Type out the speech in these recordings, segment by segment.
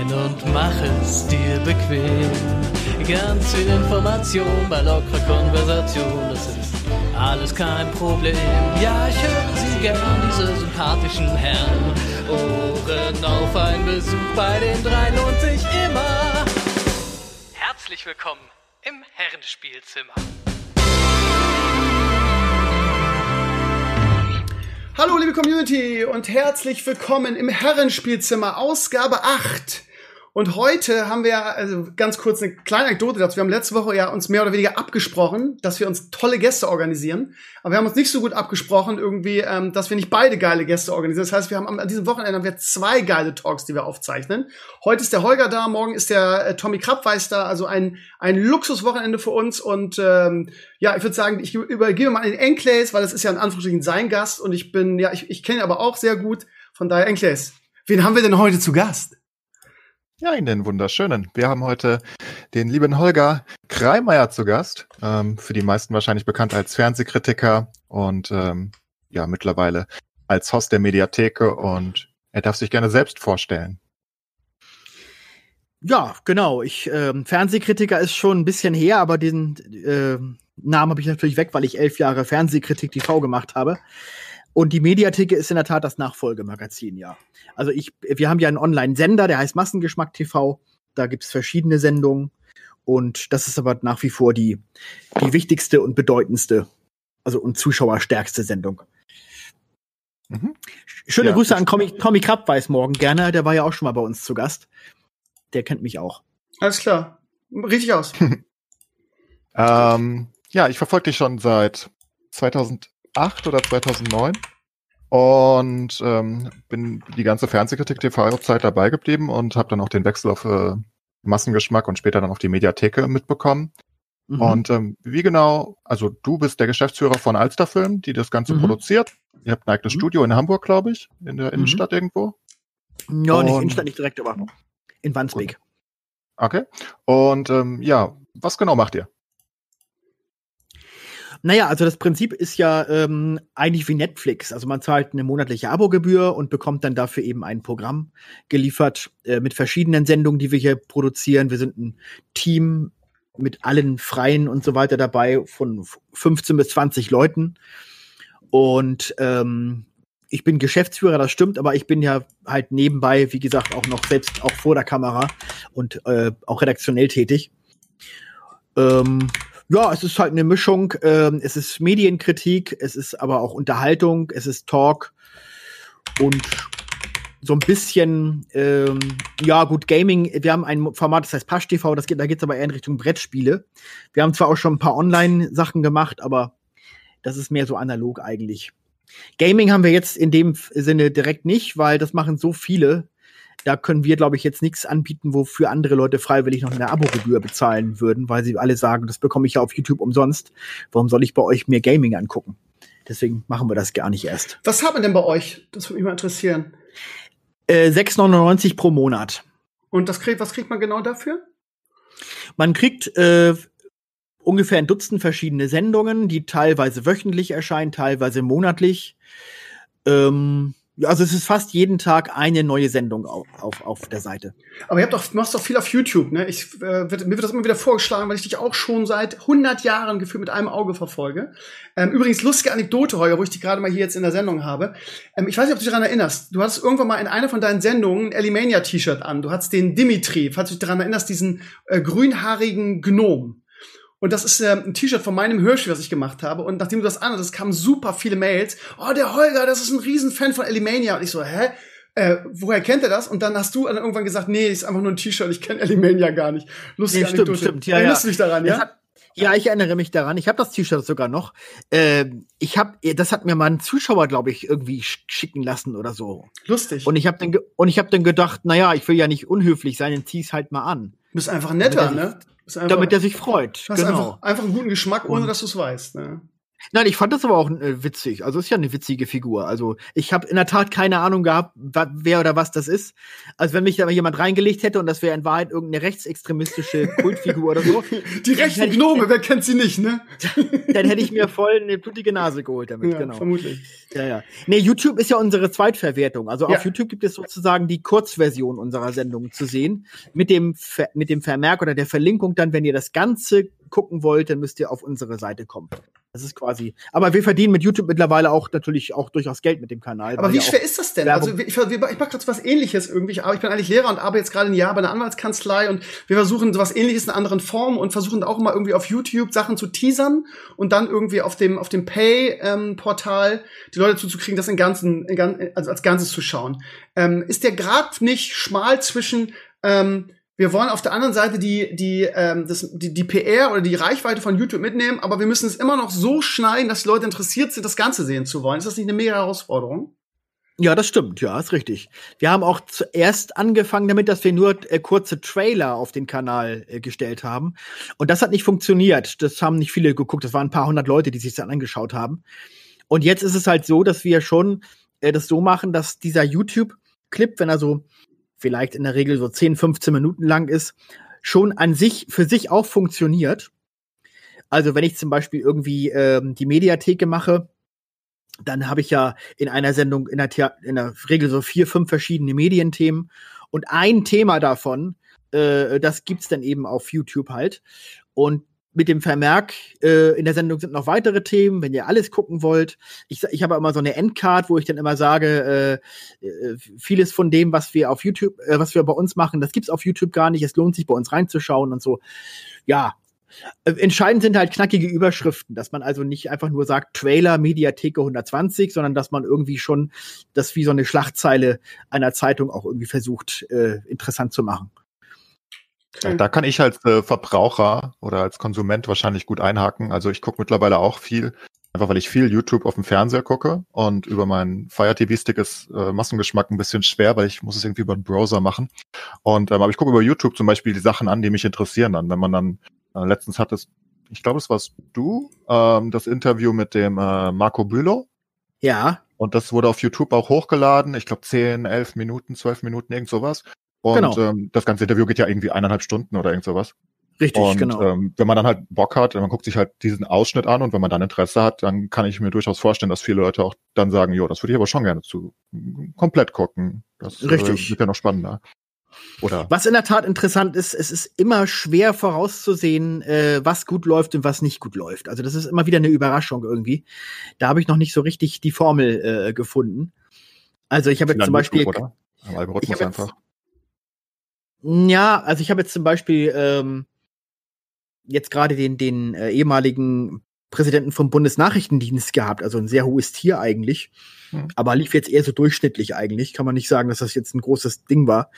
rein und mach es dir bequem. Ganz viel Information bei lockerer Konversation, das ist alles kein Problem. Ja, ich höre Sie gern, diese sympathischen Herren. Ohren auf, ein Besuch bei den drei lohnt sich immer. Herzlich willkommen im Herrenspielzimmer. Hallo liebe Community und herzlich willkommen im Herrenspielzimmer, Ausgabe 8. Und heute haben wir, also ganz kurz eine kleine Anekdote dazu. Wir haben letzte Woche ja uns mehr oder weniger abgesprochen, dass wir uns tolle Gäste organisieren. Aber wir haben uns nicht so gut abgesprochen irgendwie, ähm, dass wir nicht beide geile Gäste organisieren. Das heißt, wir haben an diesem Wochenende haben wir zwei geile Talks, die wir aufzeichnen. Heute ist der Holger da, morgen ist der äh, Tommy Krappweiß da. Also ein, ein Luxuswochenende für uns. Und ähm, ja, ich würde sagen, ich übergebe mal den Enclays, weil das ist ja in Anführungsstrichen sein Gast. Und ich bin, ja, ich, ich kenne ihn aber auch sehr gut. Von daher, Enclays, wen haben wir denn heute zu Gast? Ja, in den wunderschönen. Wir haben heute den lieben Holger Kreimeier zu Gast. Ähm, für die meisten wahrscheinlich bekannt als Fernsehkritiker und ähm, ja, mittlerweile als Host der Mediatheke und er darf sich gerne selbst vorstellen. Ja, genau. Ich ähm, Fernsehkritiker ist schon ein bisschen her, aber den äh, Namen habe ich natürlich weg, weil ich elf Jahre Fernsehkritik TV gemacht habe. Und die Mediatheke ist in der Tat das Nachfolgemagazin, ja. Also ich, wir haben ja einen Online-Sender, der heißt Massengeschmack TV. Da gibt's verschiedene Sendungen. Und das ist aber nach wie vor die, die wichtigste und bedeutendste, also und zuschauerstärkste Sendung. Mhm. Schöne ja, Grüße an Tommy, Tommy Krapp weiß morgen gerne. Der war ja auch schon mal bei uns zu Gast. Der kennt mich auch. Alles klar. Richtig aus. ähm, ja, ich verfolge dich schon seit 2000 2008 oder 2009 und ähm, bin die ganze Fernsehkritik TV-Zeit dabei geblieben und habe dann auch den Wechsel auf äh, Massengeschmack und später dann auf die Mediatheke mitbekommen. Mhm. Und ähm, wie genau, also du bist der Geschäftsführer von Alsterfilm, die das Ganze mhm. produziert. Ihr habt ein eigenes mhm. Studio in Hamburg, glaube ich, in der mhm. Innenstadt irgendwo. Ja, und nicht Innenstadt, nicht direkt, aber in Wandsbek. Okay. Und ähm, ja, was genau macht ihr? Naja, also das Prinzip ist ja ähm, eigentlich wie Netflix. Also man zahlt eine monatliche Abogebühr und bekommt dann dafür eben ein Programm geliefert äh, mit verschiedenen Sendungen, die wir hier produzieren. Wir sind ein Team mit allen Freien und so weiter dabei von 15 bis 20 Leuten. Und ähm, ich bin Geschäftsführer, das stimmt, aber ich bin ja halt nebenbei, wie gesagt, auch noch selbst auch vor der Kamera und äh, auch redaktionell tätig. Ähm, ja, es ist halt eine Mischung. Ähm, es ist Medienkritik, es ist aber auch Unterhaltung, es ist Talk und so ein bisschen, ähm, ja gut, Gaming. Wir haben ein Format, das heißt Pasch TV, das geht, da geht's aber eher in Richtung Brettspiele. Wir haben zwar auch schon ein paar Online-Sachen gemacht, aber das ist mehr so analog eigentlich. Gaming haben wir jetzt in dem Sinne direkt nicht, weil das machen so viele, da können wir, glaube ich, jetzt nichts anbieten, wofür andere Leute freiwillig noch eine Abogebühr bezahlen würden, weil sie alle sagen, das bekomme ich ja auf YouTube umsonst. Warum soll ich bei euch mir Gaming angucken? Deswegen machen wir das gar nicht erst. Was haben wir denn bei euch? Das würde mich mal interessieren. Äh, 6,99 pro Monat. Und das kriegt, was kriegt man genau dafür? Man kriegt äh, ungefähr ein Dutzend verschiedene Sendungen, die teilweise wöchentlich erscheinen, teilweise monatlich. Ähm, also es ist fast jeden Tag eine neue Sendung auf, auf, auf der Seite. Aber ihr habt doch, machst doch viel auf YouTube, ne? Ich, äh, wird, mir wird das immer wieder vorgeschlagen, weil ich dich auch schon seit 100 Jahren gefühlt mit einem Auge verfolge. Ähm, übrigens, lustige Anekdote, Holger, wo ich dich gerade mal hier jetzt in der Sendung habe. Ähm, ich weiß nicht, ob du dich daran erinnerst. Du hattest irgendwann mal in einer von deinen Sendungen ein Elimania-T-Shirt an. Du hattest den Dimitri, falls du dich daran erinnerst, diesen äh, grünhaarigen Gnom. Und das ist äh, ein T-Shirt von meinem Hörspiel, was ich gemacht habe. Und nachdem du das anhattest, kamen super viele Mails. Oh, der Holger, das ist ein Riesenfan von Elimania. Und ich so, hä? Äh, woher kennt er das? Und dann hast du dann irgendwann gesagt, nee, ist einfach nur ein T-Shirt, ich kenne Elimania gar nicht. Lustige nee, stimmt, stimmt. Ja, Erinnerst ja. du dich daran, ja? Hat, ja, ich erinnere mich daran. Ich habe das T-Shirt sogar noch. Äh, ich habe, das hat mir mal ein Zuschauer, glaube ich, irgendwie schicken lassen oder so. Lustig. Und ich habe dann und ich habe dann gedacht, naja, ich will ja nicht unhöflich sein, dann zieh's halt mal an. Du bist einfach netter, ne? Einfach, damit er sich freut. Hast genau. einfach, einfach einen guten Geschmack, ohne dass du es weißt. Ne? Nein, ich fand das aber auch äh, witzig. Also ist ja eine witzige Figur. Also ich habe in der Tat keine Ahnung gehabt, wer oder was das ist. Also wenn mich da mal jemand reingelegt hätte und das wäre in Wahrheit irgendeine rechtsextremistische Kultfigur oder so. Die rechten Gnome, wer kennt sie nicht, ne? Dann hätte ich mir voll eine blutige Nase geholt damit, Ja, genau. vermutlich. Ja, ja. Nee, YouTube ist ja unsere Zweitverwertung. Also Ja. auf YouTube gibt es sozusagen die Kurzversion unserer Sendung zu sehen. Mit dem, Ver mit dem Vermerk oder der Verlinkung dann, wenn ihr das Ganze gucken wollt, dann müsst ihr auf unsere Seite kommen. Das ist quasi. Aber wir verdienen mit YouTube mittlerweile auch natürlich auch durchaus Geld mit dem Kanal. Aber wie schwer ist das denn? Werbung. Also ich, ich, ich mache gerade was ähnliches irgendwie. Aber ich bin eigentlich Lehrer und arbeite jetzt gerade ein Jahr bei einer Anwaltskanzlei und wir versuchen sowas ähnliches in anderen Formen und versuchen auch immer irgendwie auf YouTube Sachen zu teasern und dann irgendwie auf dem auf dem Pay-Portal die Leute zuzukriegen, das in ganzen, in, also als Ganzes zu schauen. Ähm, ist der Grad nicht schmal zwischen ähm, wir wollen auf der anderen Seite die, die, ähm, das, die, die PR oder die Reichweite von YouTube mitnehmen, aber wir müssen es immer noch so schneiden, dass die Leute interessiert sind, das Ganze sehen zu wollen. Ist das nicht eine mega Herausforderung? Ja, das stimmt, ja, ist richtig. Wir haben auch zuerst angefangen damit, dass wir nur äh, kurze Trailer auf den Kanal äh, gestellt haben. Und das hat nicht funktioniert. Das haben nicht viele geguckt. Das waren ein paar hundert Leute, die sich das angeschaut haben. Und jetzt ist es halt so, dass wir schon äh, das so machen, dass dieser YouTube-Clip, wenn er so vielleicht in der Regel so 10, 15 Minuten lang ist, schon an sich, für sich auch funktioniert. Also wenn ich zum Beispiel irgendwie ähm, die Mediatheke mache, dann habe ich ja in einer Sendung in der, in der Regel so vier, fünf verschiedene Medienthemen und ein Thema davon, äh, das gibt's dann eben auf YouTube halt. Und mit dem Vermerk, äh, in der Sendung sind noch weitere Themen, wenn ihr alles gucken wollt. Ich, ich habe immer so eine Endcard, wo ich dann immer sage, äh, äh, vieles von dem, was wir auf YouTube, äh, was wir bei uns machen, das gibt's auf YouTube gar nicht. Es lohnt sich bei uns reinzuschauen und so. Ja, äh, Entscheidend sind halt knackige Überschriften, dass man also nicht einfach nur sagt Trailer Mediatheke 120, sondern dass man irgendwie schon das wie so eine Schlagzeile einer Zeitung auch irgendwie versucht äh, interessant zu machen. Ja, da kann ich als äh, Verbraucher oder als Konsument wahrscheinlich gut einhaken. Also ich gucke mittlerweile auch viel, einfach weil ich viel YouTube auf dem Fernseher gucke und über meinen Fire TV Stick ist äh, Massengeschmack ein bisschen schwer, weil ich muss es irgendwie über den Browser machen. Und ähm, aber ich gucke über YouTube zum Beispiel die Sachen an, die mich interessieren. Dann, wenn man dann äh, letztens hattest, ich glaube, es warst du, ähm, das Interview mit dem äh, Marco Bülow. Ja, Und das wurde auf YouTube auch hochgeladen. Ich glaube 10, 11 Minuten, 12 Minuten, irgend sowas. Und Genau. ähm, das ganze Interview geht ja irgendwie eineinhalb Stunden oder irgend sowas. richtig, Und genau. ähm, wenn man dann halt Bock hat, man guckt sich halt diesen Ausschnitt an und wenn man dann Interesse hat, dann kann ich mir durchaus vorstellen, dass viele Leute auch dann sagen, jo, das würde ich aber schon gerne zu komplett gucken. Das Richtig. äh, wird ja noch spannender. Oder Was in der Tat interessant ist, es ist immer schwer vorauszusehen, äh, was gut läuft und was nicht gut läuft. Also das ist immer wieder eine Überraschung irgendwie. Da habe ich noch nicht so richtig die Formel äh, gefunden. Also ich habe jetzt zum Beispiel oder? Am Algorithmus hab jetzt- einfach. Ja, also ich habe jetzt zum Beispiel ähm, jetzt gerade den, den äh, ehemaligen Präsidenten vom Bundesnachrichtendienst gehabt, also ein sehr hohes Tier eigentlich, Hm. aber lief jetzt eher so durchschnittlich eigentlich. Kann man nicht sagen, dass das jetzt ein großes Ding war.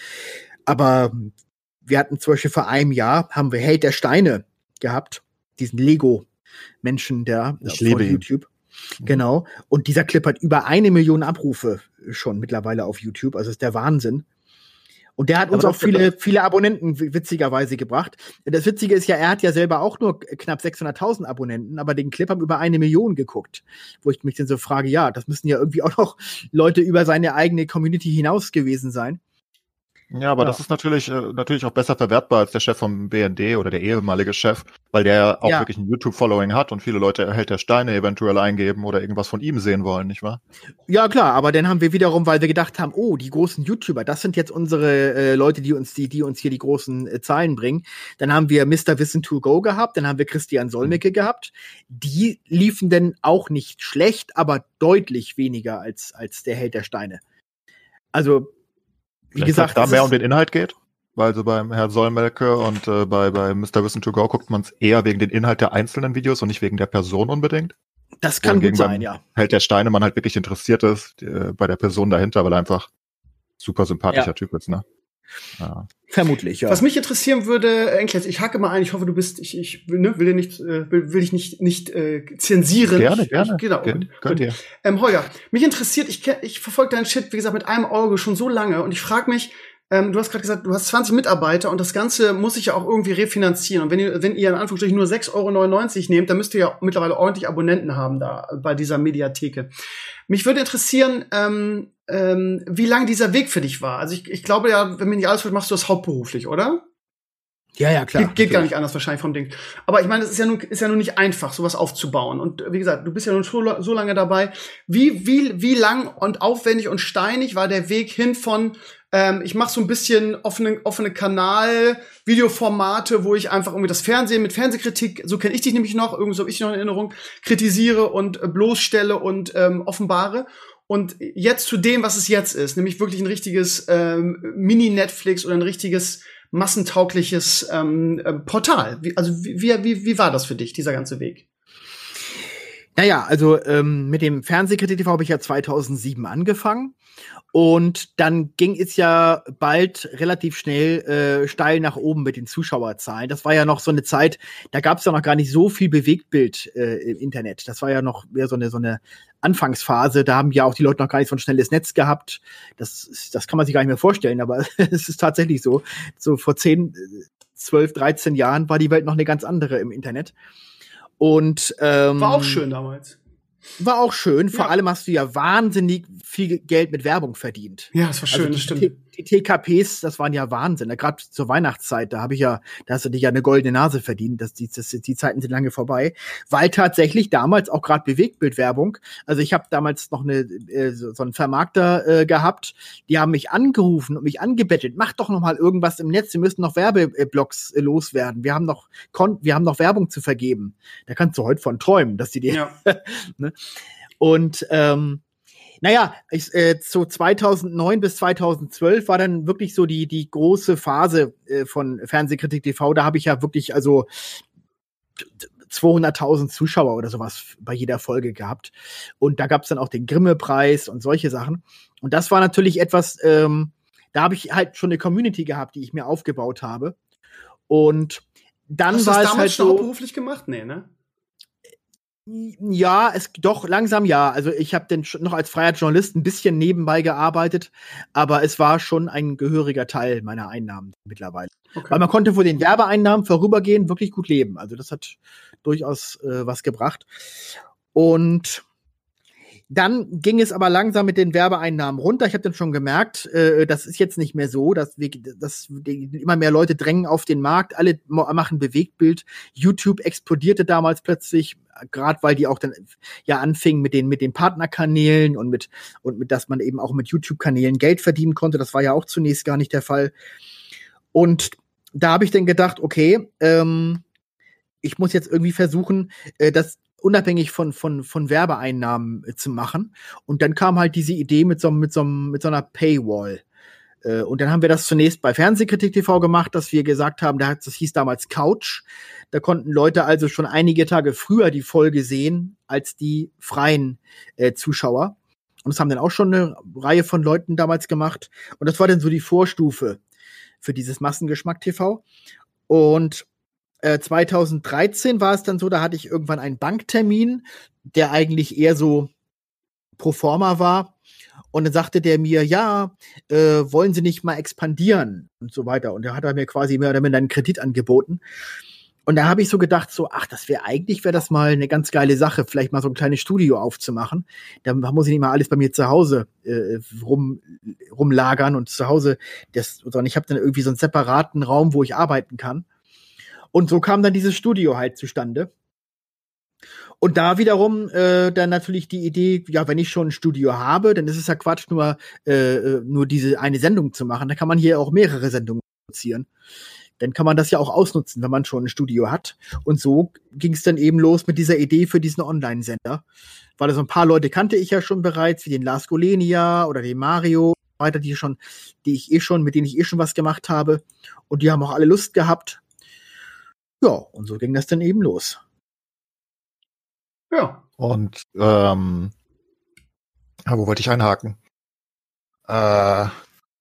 Aber wir hatten zum Beispiel vor einem Jahr, haben wir Held der Steine gehabt, diesen Lego-Menschen der Ich von liebe ihn. YouTube. Genau. Und dieser Clip hat über eine Million Abrufe schon mittlerweile auf YouTube. Also ist der Wahnsinn. Und der hat uns auch viele, viele Abonnenten witzigerweise gebracht. Das Witzige ist ja, er hat ja selber auch nur knapp 600.000 Abonnenten, aber den Clip haben über eine Million geguckt. Wo ich mich dann so frage, ja, das müssen ja irgendwie auch noch Leute über seine eigene Community hinaus gewesen sein. Ja, aber Ja. das ist natürlich äh, natürlich auch besser verwertbar als der Chef vom BND oder der ehemalige Chef, weil der auch Ja. wirklich ein YouTube-Following hat und viele Leute erhält der Steine eventuell eingeben oder irgendwas von ihm sehen wollen, nicht wahr? Ja, klar, aber dann haben wir wiederum, weil wir gedacht haben, oh, die großen YouTuber, das sind jetzt unsere äh, Leute, die uns, die, die uns hier die großen äh, Zahlen bringen. Dann haben wir Mr. Wissen to Go gehabt, dann haben wir Christian Solmecke gehabt. Die liefen denn auch nicht schlecht, aber deutlich weniger als, als der Held der Steine. Also, wie gesagt, da mehr um den Inhalt geht, weil so beim Herrn Solmelke und äh, bei, bei Mr. Wissen to Go guckt man es eher wegen den Inhalt der einzelnen Videos und nicht wegen der Person unbedingt. das kann gut sein, ja. Held der Steine man halt wirklich interessiert ist äh, bei der Person dahinter, weil er einfach super sympathischer Ja. Typ ist, ne? Ja. Vermutlich, ja. Was mich interessieren würde, äh, Enkles, ich hacke mal ein, ich hoffe, du bist, ich, ich will, ne, will dir nicht, äh, will, will ich nicht, nicht äh, zensieren. Gerne, ich, gerne. Ich, genau. Gerne, gut, könnt gut. ihr. Ähm, Holger, mich interessiert, ich, ich verfolge deinen Shit, wie gesagt, mit einem Auge schon so lange und ich frage mich, ähm, du hast gerade gesagt, du hast 20 Mitarbeiter und das Ganze muss sich ja auch irgendwie refinanzieren. Und wenn ihr, wenn ihr in Anführungsstrichen nur 6,99 Euro nehmt, dann müsst ihr ja mittlerweile ordentlich Abonnenten haben da bei dieser Mediatheke. Mich würde interessieren, ähm, ähm, wie lang dieser Weg für dich war. Also ich, ich glaube ja, wenn mir nicht alles wird, machst du das hauptberuflich, oder? Ja, ja, klar. Geht, geht gar nicht anders wahrscheinlich vom Ding. Aber ich meine, es ist ja nun, ist ja nun nicht einfach, sowas aufzubauen. Und wie gesagt, du bist ja nun so, so lange dabei. Wie, wie, wie lang und aufwendig und steinig war der Weg hin von, ähm, ich mache so ein bisschen offene, offene Kanal, Videoformate, wo ich einfach irgendwie das Fernsehen mit Fernsehkritik, so kenne ich dich nämlich noch, irgendwie so habe ich noch in Erinnerung, kritisiere und äh, bloßstelle und ähm, offenbare. Und jetzt zu dem, was es jetzt ist, nämlich wirklich ein richtiges ähm, Mini-Netflix oder ein richtiges massentaugliches ähm, äh, Portal. Wie, also wie, wie, wie war das für dich, dieser ganze Weg? Naja, also ähm, mit dem Fernsehkritik TV habe ich ja 2007 angefangen und dann ging es ja bald relativ schnell äh, steil nach oben mit den Zuschauerzahlen. Das war ja noch so eine Zeit, da gab es ja noch gar nicht so viel Bewegtbild äh, im Internet. Das war ja noch mehr so eine, so eine Anfangsphase. Da haben ja auch die Leute noch gar nicht so ein schnelles Netz gehabt. Das, das kann man sich gar nicht mehr vorstellen, aber es ist tatsächlich so. So vor 10, 12, 13 Jahren war die Welt noch eine ganz andere im Internet. Und ähm, war auch schön damals. War auch schön. Vor ja. allem hast du ja wahnsinnig viel Geld mit Werbung verdient. Ja, das war schön, also die, das stimmt. Die TKPs, das waren ja Wahnsinn. Gerade zur Weihnachtszeit, da habe ich ja, da hast du dich ja eine goldene Nase verdient. Das, die, das, die Zeiten sind lange vorbei. Weil tatsächlich damals auch gerade Bewegtbildwerbung, also ich habe damals noch eine, äh, so, so einen Vermarkter äh, gehabt, die haben mich angerufen und mich angebettelt, mach doch noch mal irgendwas im Netz, wir müssen noch Werbeblocks äh, loswerden. Wir haben noch Kon wir haben noch Werbung zu vergeben. Da kannst du heute von träumen, dass die dir. Ja. ne? Und ähm, naja, ich, äh, so 2009 bis 2012 war dann wirklich so die, die große Phase äh, von Fernsehkritik TV. Da habe ich ja wirklich also 200.000 Zuschauer oder sowas bei jeder Folge gehabt. Und da gab es dann auch den Grimme-Preis und solche Sachen. Und das war natürlich etwas, ähm, da habe ich halt schon eine Community gehabt, die ich mir aufgebaut habe. Und dann Hast war es damals halt schon so, beruflich gemacht? Nee, ne? Ja, es doch langsam ja. Also ich habe den noch als freier Journalist ein bisschen nebenbei gearbeitet, aber es war schon ein gehöriger Teil meiner Einnahmen mittlerweile. Okay. Weil man konnte vor den Werbeeinnahmen vorübergehend wirklich gut leben. Also das hat durchaus äh, was gebracht. Und dann ging es aber langsam mit den Werbeeinnahmen runter. Ich habe dann schon gemerkt, äh, das ist jetzt nicht mehr so, dass, wir, dass immer mehr Leute drängen auf den Markt. Alle machen Bewegtbild. YouTube explodierte damals plötzlich, gerade weil die auch dann ja anfingen mit den mit den Partnerkanälen und mit und mit, dass man eben auch mit YouTube-Kanälen Geld verdienen konnte. Das war ja auch zunächst gar nicht der Fall. Und da habe ich dann gedacht, okay, ähm, ich muss jetzt irgendwie versuchen, äh, das unabhängig von, von, von Werbeeinnahmen äh, zu machen. Und dann kam halt diese Idee mit so, mit so, mit so einer Paywall. Äh, und dann haben wir das zunächst bei Fernsehkritik TV gemacht, dass wir gesagt haben, das hieß damals Couch. Da konnten Leute also schon einige Tage früher die Folge sehen als die freien äh, Zuschauer. Und das haben dann auch schon eine Reihe von Leuten damals gemacht. Und das war dann so die Vorstufe für dieses Massengeschmack TV. Und 2013 äh, war es dann so, da hatte ich irgendwann einen Banktermin, der eigentlich eher so pro forma war. Und dann sagte der mir, ja, äh, wollen Sie nicht mal expandieren und so weiter. Und da hat er mir quasi mehr oder minder einen Kredit angeboten. Und da habe ich so gedacht, so, ach, das wäre eigentlich, wäre das mal eine ganz geile Sache, vielleicht mal so ein kleines Studio aufzumachen. Da muss ich nicht mal alles bei mir zu Hause äh, rum, rumlagern und zu Hause, das, sondern ich habe dann irgendwie so einen separaten Raum, wo ich arbeiten kann. Und so kam dann dieses Studio halt zustande. Und da wiederum äh, dann natürlich die Idee, ja, wenn ich schon ein Studio habe, dann ist es ja Quatsch, nur, äh, äh, nur diese eine Sendung zu machen. Da kann man hier auch mehrere Sendungen produzieren. Dann kann man das ja auch ausnutzen, wenn man schon ein Studio hat. Und so ging es dann eben los mit dieser Idee für diesen Online-Sender. Weil so ein paar Leute kannte ich ja schon bereits, wie den Lars Golenia oder den Mario, weiter, die schon, die ich eh schon, mit denen ich eh schon was gemacht habe. Und die haben auch alle Lust gehabt. Ja, und so ging das dann eben los. Ja. Und ähm, wo wollte ich einhaken? Äh,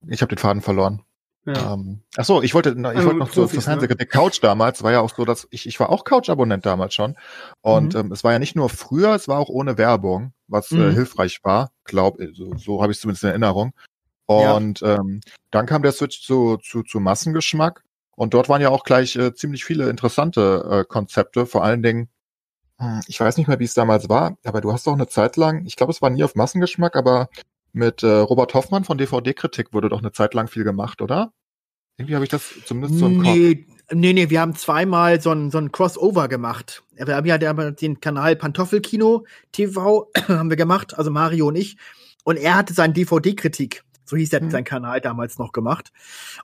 ich habe den Faden verloren. Ja. Ähm, ach so, ich wollte, ich also wollte noch Profis, zur Fernsehkritik. Ne? Couch damals war ja auch so, dass ich, ich war auch Couch-Abonnent damals schon. Und mhm. ähm, es war ja nicht nur früher, es war auch ohne Werbung, was äh, mhm. äh, hilfreich war. Glaub, so, so habe ich zumindest in Erinnerung. Und ja. ähm, dann kam der Switch zu, zu, zu Massengeschmack. Und dort waren ja auch gleich äh, ziemlich viele interessante äh, Konzepte, vor allen Dingen, hm, ich weiß nicht mehr, wie es damals war, aber du hast doch eine Zeit lang, ich glaube, es war nie auf Massengeschmack, aber mit äh, Robert Hoffmann von DVD-Kritik wurde doch eine Zeit lang viel gemacht, oder? Irgendwie habe ich das zumindest so im nee, Kopf. Nee, nee, wir haben zweimal so ein, so ein Crossover gemacht. Wir haben ja den Kanal Pantoffelkino TV haben wir gemacht, also Mario und ich. Und er hatte seinen DVD-Kritik. So hieß er mhm. sein Kanal damals noch gemacht.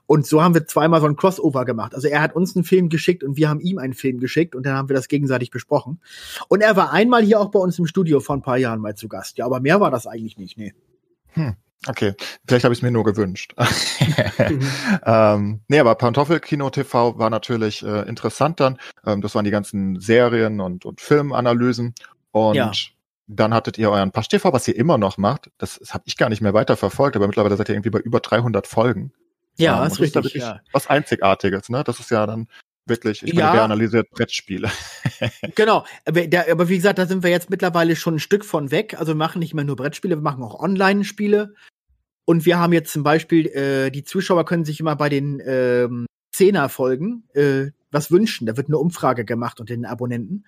Und so haben wir zweimal so ein Crossover gemacht. Also er hat uns einen Film geschickt und wir haben ihm einen Film geschickt und dann haben wir das gegenseitig besprochen. Und er war einmal hier auch bei uns im Studio vor ein paar Jahren mal zu Gast. Ja, aber mehr war das eigentlich nicht, nee. Hm. Okay, vielleicht habe ich es mir nur gewünscht. mhm. ähm, nee, aber Pantoffelkino TV war natürlich äh, interessant dann. Ähm, das waren die ganzen Serien und, und Filmanalysen. Und ja. Dann hattet ihr euren Pasch TV, was ihr immer noch macht. Das, das habe ich gar nicht mehr weiterverfolgt, aber mittlerweile seid ihr irgendwie bei über 300 Folgen. Ja, ähm, ist richtig. Ist ja. Was Einzigartiges, ne? Das ist ja dann wirklich, ich meine, ja. wer analysiert Brettspiele? genau, aber, der, aber wie gesagt, da sind wir jetzt mittlerweile schon ein Stück von weg. Also wir machen nicht mehr nur Brettspiele, wir machen auch Online-Spiele. Und wir haben jetzt zum Beispiel, äh, die Zuschauer können sich immer bei den ähm, Zehner-Folgen äh, was wünschen. Da wird eine Umfrage gemacht unter den Abonnenten.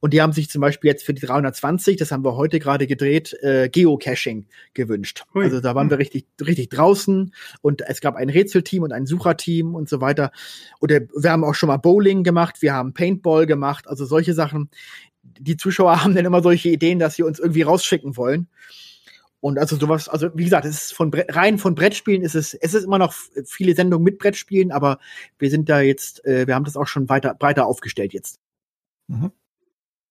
Und die haben sich zum Beispiel jetzt für die 320, das haben wir heute gerade gedreht, äh, Geocaching gewünscht. Ui. Also da waren wir richtig, richtig draußen und es gab ein Rätselteam und ein Sucherteam und so weiter. Oder wir haben auch schon mal Bowling gemacht, wir haben Paintball gemacht, also solche Sachen. Die Zuschauer haben dann immer solche Ideen, dass sie uns irgendwie rausschicken wollen. Und also sowas, also wie gesagt, es ist von rein von Brettspielen ist es, es ist immer noch viele Sendungen mit Brettspielen, aber wir sind da jetzt, äh, wir haben das auch schon weiter breiter aufgestellt jetzt. Mhm.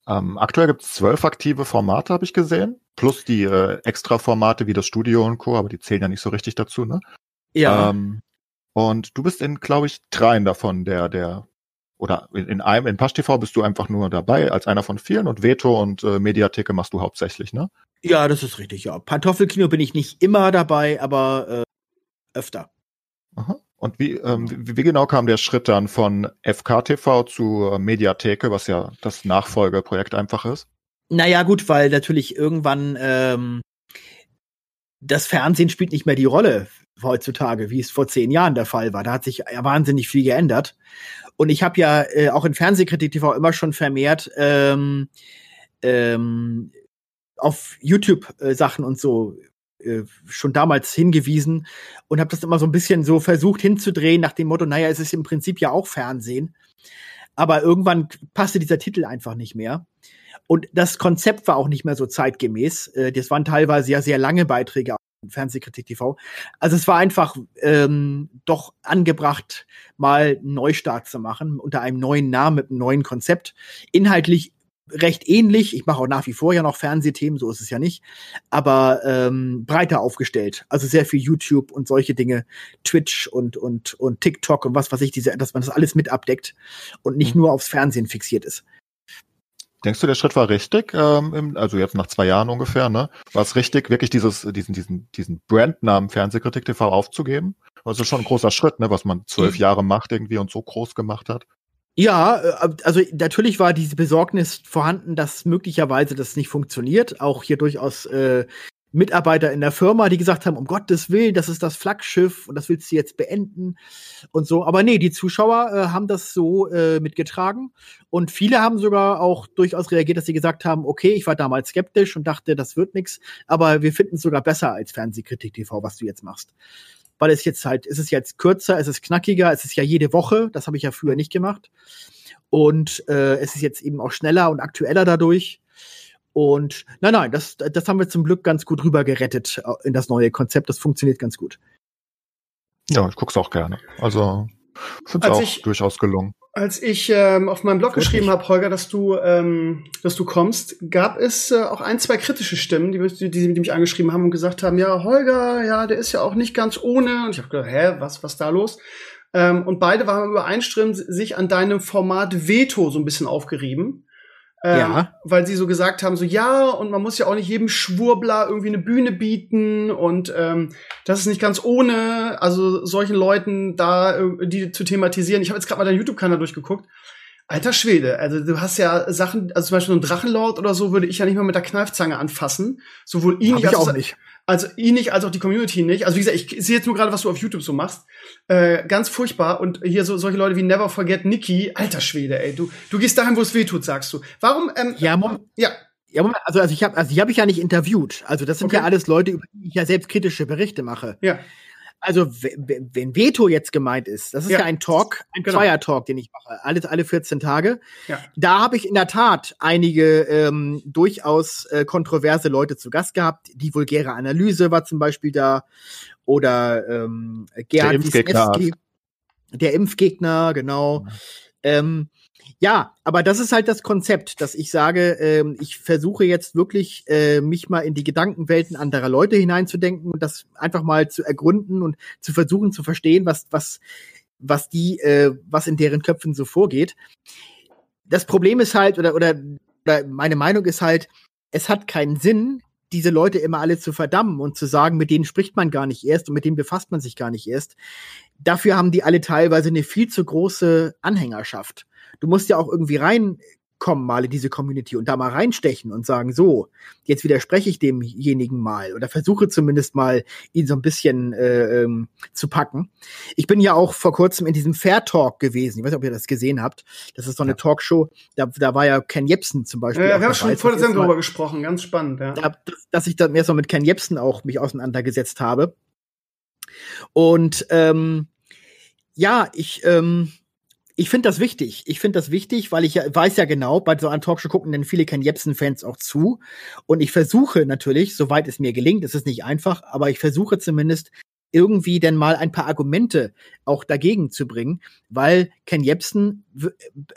Ähm, aktuell gibt es zwölf aktive Formate, habe ich gesehen, plus die äh, Extra-Formate wie das Studio und Co., aber die zählen ja nicht so richtig dazu, ne? Ja. Ähm, und du bist in, glaube ich, dreien davon, der, der, oder in, in einem, in Pasch TV bist du einfach nur dabei als einer von vielen und Veto und äh, Mediatheke machst du hauptsächlich, ne? Ja, das ist richtig, ja. Pantoffelkino bin ich nicht immer dabei, aber äh, öfter. Aha. Und wie, ähm, wie, wie, genau kam der Schritt dann von FKTV zu Mediatheke, was ja das Nachfolgeprojekt einfach ist? Naja, gut, weil natürlich irgendwann ähm, das Fernsehen spielt nicht mehr die Rolle heutzutage, wie es vor zehn Jahren der Fall war. Da hat sich ja wahnsinnig viel geändert. Und ich habe ja äh, auch in Fernsehkritik TV immer schon vermehrt ähm, ähm, auf YouTube-Sachen und so äh, schon damals hingewiesen und habe das immer so ein bisschen so versucht hinzudrehen nach dem Motto, naja, es ist im Prinzip ja auch Fernsehen. Aber irgendwann passte dieser Titel einfach nicht mehr. Und das Konzept war auch nicht mehr so zeitgemäß. Äh, das waren teilweise ja sehr lange Beiträge auf Fernsehkritik TV. Also es war einfach ähm, doch angebracht, mal einen Neustart zu machen unter einem neuen Namen mit einem neuen Konzept. Inhaltlich recht ähnlich. Ich mache auch nach wie vor ja noch Fernsehthemen, so ist es ja nicht, aber ähm, breiter aufgestellt. Also sehr viel YouTube und solche Dinge, Twitch und und und TikTok und was weiß ich, diese, dass man das alles mit abdeckt und nicht mhm. nur aufs Fernsehen fixiert ist. Denkst du, der Schritt war richtig? Ähm, also jetzt nach zwei Jahren ungefähr, ne? War es richtig, wirklich dieses, diesen, diesen, diesen Brandnamen Fernsehkritik TV aufzugeben? Ist schon ein großer Schritt, ne, was man zwölf mhm. Jahre macht irgendwie und so groß gemacht hat. Ja, äh, also natürlich war diese Besorgnis vorhanden, dass möglicherweise das nicht funktioniert. Auch hier durchaus äh, Mitarbeiter in der Firma, die gesagt haben, um Gottes Willen, das ist das Flaggschiff und das willst du jetzt beenden und so. Aber nee, die Zuschauer äh, haben das so äh, mitgetragen und viele haben sogar auch durchaus reagiert, dass sie gesagt haben, okay, ich war damals skeptisch und dachte, das wird nichts, aber wir finden es sogar besser als Fernsehkritik TV, was du jetzt machst weil es jetzt halt, es ist jetzt kürzer, es ist knackiger, es ist ja jede Woche, das habe ich ja früher nicht gemacht. Und äh, es ist jetzt eben auch schneller und aktueller dadurch. Und nein, nein, das, das haben wir zum Glück ganz gut rüber gerettet äh, in das neue Konzept. Das funktioniert ganz gut. Ja, ich guck's auch gerne. Also finde es auch ich, durchaus gelungen. Als ich ähm, auf meinem Blog geschrieben habe, Holger, dass du, ähm, dass du kommst, gab es äh, auch ein, zwei kritische Stimmen, die, die, die, die mich angeschrieben haben und gesagt haben, ja, Holger, ja, der ist ja auch nicht ganz ohne. Und ich habe gedacht, hä, was, was da los? Ähm, und beide waren übereinstimmend sich an deinem Format Veto so ein bisschen aufgerieben. Ähm, ja. Weil sie so gesagt haben, so ja, und man muss ja auch nicht jedem Schwurbler irgendwie eine Bühne bieten und ähm, das ist nicht ganz ohne, also solchen Leuten da äh, die zu thematisieren. Ich habe jetzt gerade mal deinen YouTube-Kanal durchgeguckt. Alter Schwede, also du hast ja Sachen, also zum Beispiel so ein Drachenlord oder so würde ich ja nicht mal mit der Kneifzange anfassen. Sowohl ihn Hab ich als auch nicht. Also ihn nicht, als auch die Community nicht. Also wie gesagt, ich sehe jetzt nur gerade, was du auf YouTube so machst. Äh, ganz furchtbar. Und hier so solche Leute wie Never Forget Nikki, alter Schwede, ey. Du, du gehst dahin, wo es weh tut, sagst du. Warum? Ähm, Ja, Mom, ja, ja, Moment, also, also ich habe also ich hab ich ja nicht interviewt. Also das sind Okay. ja alles Leute, über die ich ja selbst kritische Berichte mache. ja. Also wenn Veto jetzt gemeint ist, das ist Ja. ja, ein Talk, ein Genau. Zweier-Talk, den ich mache, alle, alle 14 Tage. Ja. Da habe ich in der Tat einige ähm, durchaus äh, kontroverse Leute zu Gast gehabt. Die vulgäre Analyse war zum Beispiel da oder ähm, Gerhard Impfgegner. Wisniewski. Der Impfgegner, genau. Ähm, ja, aber das ist halt das Konzept, dass ich sage, ähm, ich versuche jetzt wirklich, äh, mich mal in die Gedankenwelten anderer Leute hineinzudenken und das einfach mal zu ergründen und zu versuchen zu verstehen, was, was, was die, äh, was in deren Köpfen so vorgeht. Das Problem ist halt, oder, oder, oder meine Meinung ist halt, es hat keinen Sinn, diese Leute immer alle zu verdammen und zu sagen, mit denen spricht man gar nicht erst und mit denen befasst man sich gar nicht erst. Dafür haben die alle teilweise eine viel zu große Anhängerschaft. Du musst ja auch irgendwie reinkommen mal in diese Community und da mal reinstechen und sagen, so, jetzt widerspreche ich demjenigen mal oder versuche zumindest mal, ihn so ein bisschen äh, ähm, zu packen. Ich bin ja auch vor kurzem in diesem Fair Talk gewesen. Ich weiß nicht, ob ihr das gesehen habt. Das ist so eine Talkshow. Da, da war ja Ken Jebsen zum Beispiel. Auch wir haben schon vor der Sendung darüber gesprochen, ganz spannend, ja. da, dass, dass ich dann erst mal mit Ken Jebsen auch mich auseinandergesetzt habe. Und ähm, ja, ich, ähm, ich finde das wichtig. Ich finde das wichtig, weil ich ja, weiß ja genau, bei so einer Talkshow gucken denn viele Ken Jebsen-Fans auch zu. Und ich versuche natürlich, soweit es mir gelingt, es ist nicht einfach, aber ich versuche zumindest irgendwie denn mal ein paar Argumente auch dagegen zu bringen, weil Ken Jebsen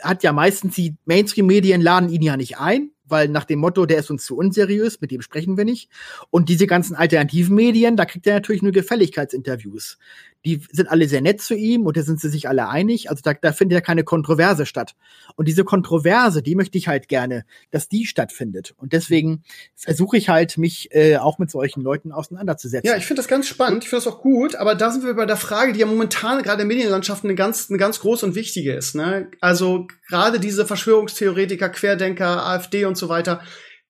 hat ja meistens die Mainstream-Medien laden ihn ja nicht ein, weil nach dem Motto, der ist uns zu unseriös, mit dem sprechen wir nicht. Und diese ganzen alternativen Medien, da kriegt er natürlich nur Gefälligkeitsinterviews. Die sind alle sehr nett zu ihm und da sind sie sich alle einig. Also da, da findet ja keine Kontroverse statt. Und diese Kontroverse, die möchte ich halt gerne, dass die stattfindet. Und deswegen versuche ich halt, mich äh, auch mit solchen Leuten auseinanderzusetzen. Ja, ich finde das ganz spannend, ich finde das auch gut, aber da sind wir bei der Frage, die ja momentan gerade in der Medienlandschaft eine ganz, eine ganz große und wichtige ist. Ne? Also gerade diese Verschwörungstheoretiker, Querdenker, AfD und so weiter,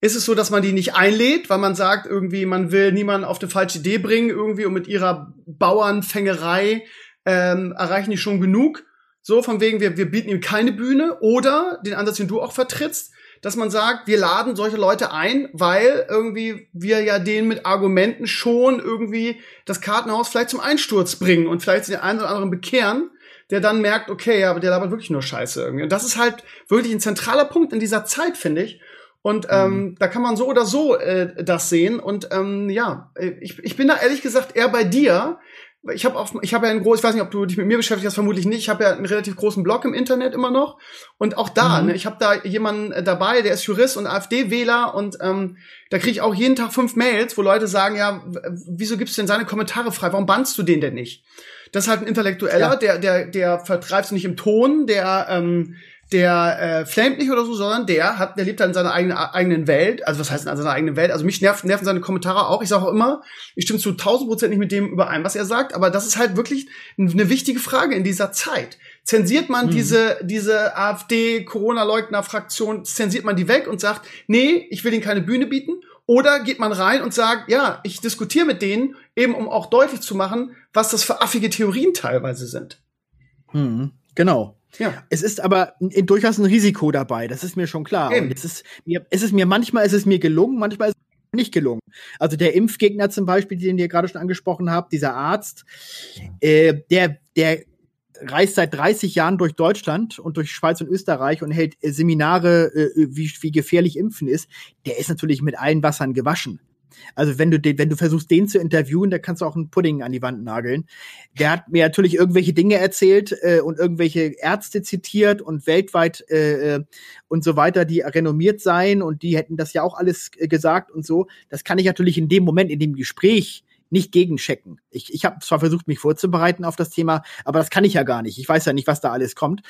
ist es so, dass man die nicht einlädt, weil man sagt, irgendwie, man will niemanden auf eine falsche Idee bringen, irgendwie, und mit ihrer Bauernfängerei ähm, erreichen die schon genug. So, von wegen, wir, wir bieten ihm keine Bühne. Oder den Ansatz, den du auch vertrittst, dass man sagt, wir laden solche Leute ein, weil irgendwie wir ja denen mit Argumenten schon irgendwie das Kartenhaus vielleicht zum Einsturz bringen und vielleicht den einen oder anderen bekehren, der dann merkt, okay, ja, aber der labert wirklich nur Scheiße irgendwie. Und das ist halt wirklich ein zentraler Punkt in dieser Zeit, finde ich. Und ähm, da kann man so oder so äh, das sehen. Und ähm, ja, äh, ich, ich bin da ehrlich gesagt eher bei dir. Ich habe auch, ich habe ja einen großen, ich weiß nicht, ob du dich mit mir beschäftigt hast, vermutlich nicht. Ich habe ja einen relativ großen Blog im Internet immer noch. Und auch da, Mhm. ne, ich habe da jemanden äh, dabei, der ist Jurist und AfD-Wähler und ähm, da kriege ich auch jeden Tag fünf Mails, wo Leute sagen, ja, wieso gibst du denn seine Kommentare frei? Warum bannst du den denn nicht? Das ist halt ein Intellektueller, Ja. der, der, der vertreibt nicht im Ton, der, ähm, der äh, flamet nicht oder so, sondern der hat, der lebt halt in seiner eigenen, eigenen Welt. Also was heißt in seiner eigenen Welt? Also mich nerven, nerven seine Kommentare auch. Ich sage auch immer, ich stimme zu 1000 Prozent nicht mit dem überein, was er sagt, aber das ist halt wirklich eine wichtige Frage in dieser Zeit. Zensiert man Mhm. diese, diese AfD-Corona-Leugner-Fraktion, zensiert man die weg und sagt, nee, ich will ihnen keine Bühne bieten? Oder geht man rein und sagt, ja, ich diskutiere mit denen, eben um auch deutlich zu machen, was das für affige Theorien teilweise sind. Mhm, genau. Ja. Es ist aber n- durchaus ein Risiko dabei, das ist mir schon klar. Es ist mir, es ist mir manchmal ist es mir gelungen, manchmal ist es mir nicht gelungen. Also der Impfgegner zum Beispiel, den ihr gerade schon angesprochen habt, dieser Arzt, äh, der, der reist seit 30 Jahren durch Deutschland und durch Schweiz und Österreich und hält äh, Seminare, äh, wie, wie gefährlich Impfen ist. Der ist natürlich mit allen Wassern gewaschen. Also wenn du den, wenn du versuchst, den zu interviewen, da kannst du auch einen Pudding an die Wand nageln. Der hat mir natürlich irgendwelche Dinge erzählt äh, und irgendwelche Ärzte zitiert und weltweit äh, äh, und so weiter, die renommiert seien und die hätten das ja auch alles äh, gesagt und so. Das kann ich natürlich in dem Moment, in dem Gespräch nicht gegenchecken. Ich, ich habe zwar versucht, mich vorzubereiten auf das Thema, aber das kann ich ja gar nicht. Ich weiß ja nicht, was da alles kommt.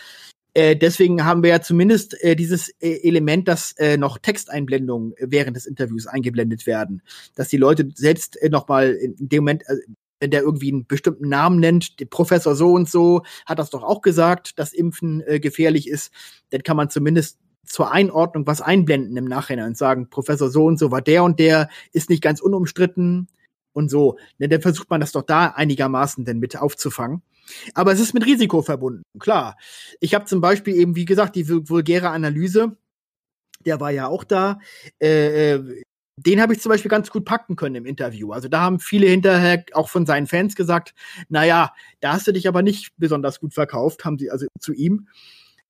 Äh, deswegen haben wir ja zumindest äh, dieses äh, Element, dass äh, noch Texteinblendungen während des Interviews eingeblendet werden, dass die Leute selbst äh, noch in dem Moment äh, wenn der irgendwie einen bestimmten Namen nennt, Professor so und so hat das doch auch gesagt, dass Impfen äh, gefährlich ist, dann kann man zumindest zur Einordnung was einblenden im Nachhinein und sagen, Professor so und so war der und der, ist nicht ganz unumstritten und so. Denn dann versucht man das doch da einigermaßen denn mit aufzufangen. Aber es ist mit Risiko verbunden, klar. Ich habe zum Beispiel eben, wie gesagt, die vulgäre Analyse, der war ja auch da. Äh, äh den habe ich zum Beispiel ganz gut packen können im Interview. Also da haben viele hinterher auch von seinen Fans gesagt, naja, da hast du dich aber nicht besonders gut verkauft, haben sie also zu ihm.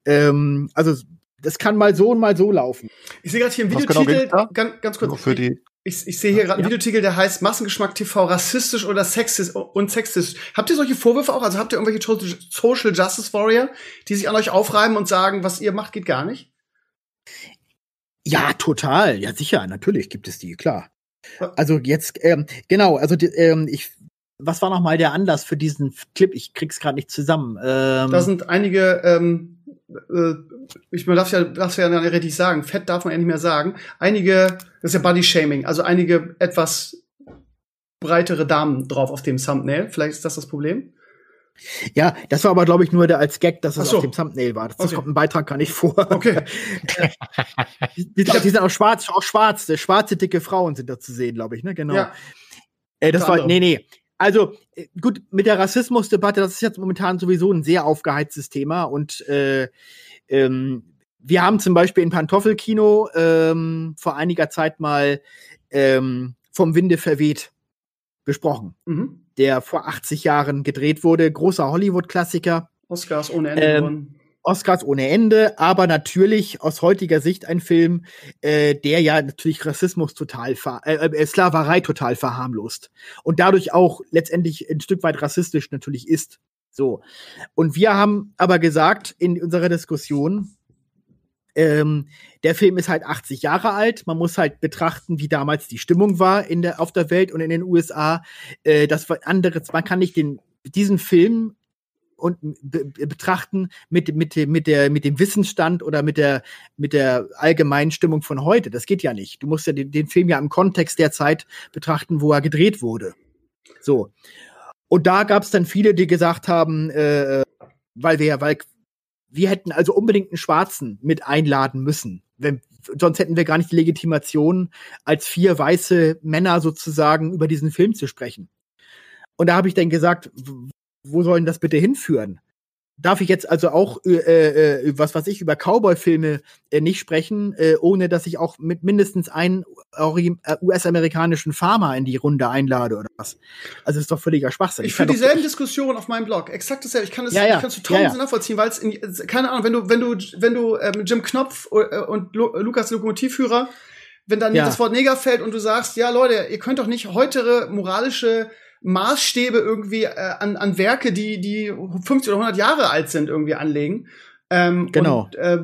Ähm, also das kann mal so und mal so laufen. Ich sehe gerade hier einen genau Videotitel, genau ganz, ganz kurz. Für die ich, ich sehe hier gerade einen ja. Videotitel, der heißt Massengeschmack TV rassistisch oder sexistisch und sexistisch. Habt ihr solche Vorwürfe auch? Also habt ihr irgendwelche Social Justice Warrior, die sich an euch aufreiben und sagen, was ihr macht, geht gar nicht? Ja, total. Ja, sicher. Natürlich gibt es die, klar. Also jetzt, ähm, genau, also ähm, ich, was war noch mal der Anlass für diesen Clip? Ich krieg's gerade nicht zusammen. Ähm, da sind einige ähm, äh, ich man darf ja, darf ja nicht richtig sagen, Fett darf man ja nicht mehr sagen. Einige, das ist ja Body Shaming, also einige etwas breitere Damen drauf auf dem Thumbnail. Vielleicht ist das das Problem. Ja, das war aber, glaube ich, nur der als Gag, dass es so. auf dem Thumbnail war. Das okay. kommt im Beitrag gar nicht vor. Okay. die, die, die, sind auch schwarz, auch schwarz. Schwarze, dicke Frauen sind da zu sehen, glaube ich, ne? Genau. Ja. Äh, das war, nee, nee. Also äh, gut, mit der Rassismusdebatte, das ist jetzt momentan sowieso ein sehr aufgeheiztes Thema und äh, ähm, wir haben zum Beispiel in Pantoffelkino ähm, vor einiger Zeit mal ähm, vom Winde verweht besprochen, mhm. der vor 80 Jahren gedreht wurde, großer Hollywood-Klassiker. Oscars ohne Ende ähm, Oscars ohne Ende, aber natürlich aus heutiger Sicht ein Film, äh, der ja natürlich Rassismus total, äh, äh, Sklaverei total verharmlost und dadurch auch letztendlich ein Stück weit rassistisch natürlich ist. So. Und wir haben aber gesagt in unserer Diskussion, ähm, der Film ist halt 80 Jahre alt. Man muss halt betrachten, wie damals die Stimmung war in der, auf der Welt und in den USA. Äh, das war anderes. Man kann nicht den, diesen Film und be betrachten mit, mit, mit, der, mit dem Wissensstand oder mit der, mit der allgemeinen Stimmung von heute. Das geht ja nicht. Du musst ja den, den Film ja im Kontext der Zeit betrachten, wo er gedreht wurde. So. Und da gab es dann viele, die gesagt haben, äh, weil wir, weil wir hätten also unbedingt einen Schwarzen mit einladen müssen. Wenn, sonst hätten wir gar nicht die Legitimation, als vier weiße Männer sozusagen über diesen Film zu sprechen. Und da habe ich dann gesagt, wo soll denn das bitte hinführen? Darf ich jetzt also auch, äh, äh, was weiß ich, über Cowboy-Filme äh, nicht sprechen, äh, ohne dass ich auch mit mindestens einen äh, US-amerikanischen Farmer in die Runde einlade oder was? Also das ist doch völliger Schwachsinn. Ich führe dieselben Diskussionen auf meinem Blog. Exakt dasselbe. Ich kann es, ja, ja. ich kann zu tausend ja, ja. nachvollziehen, weil es keine Ahnung, wenn du, wenn du, wenn du ähm, Jim Knopf äh, und Lu Lukas Lokomotivführer, wenn dann ja. das Wort Neger fällt und du sagst, ja Leute, ihr könnt doch nicht heutere moralische Maßstäbe irgendwie äh, an, an Werke, die, die 50 oder 100 Jahre alt sind, irgendwie anlegen. Ähm, genau. Und, äh,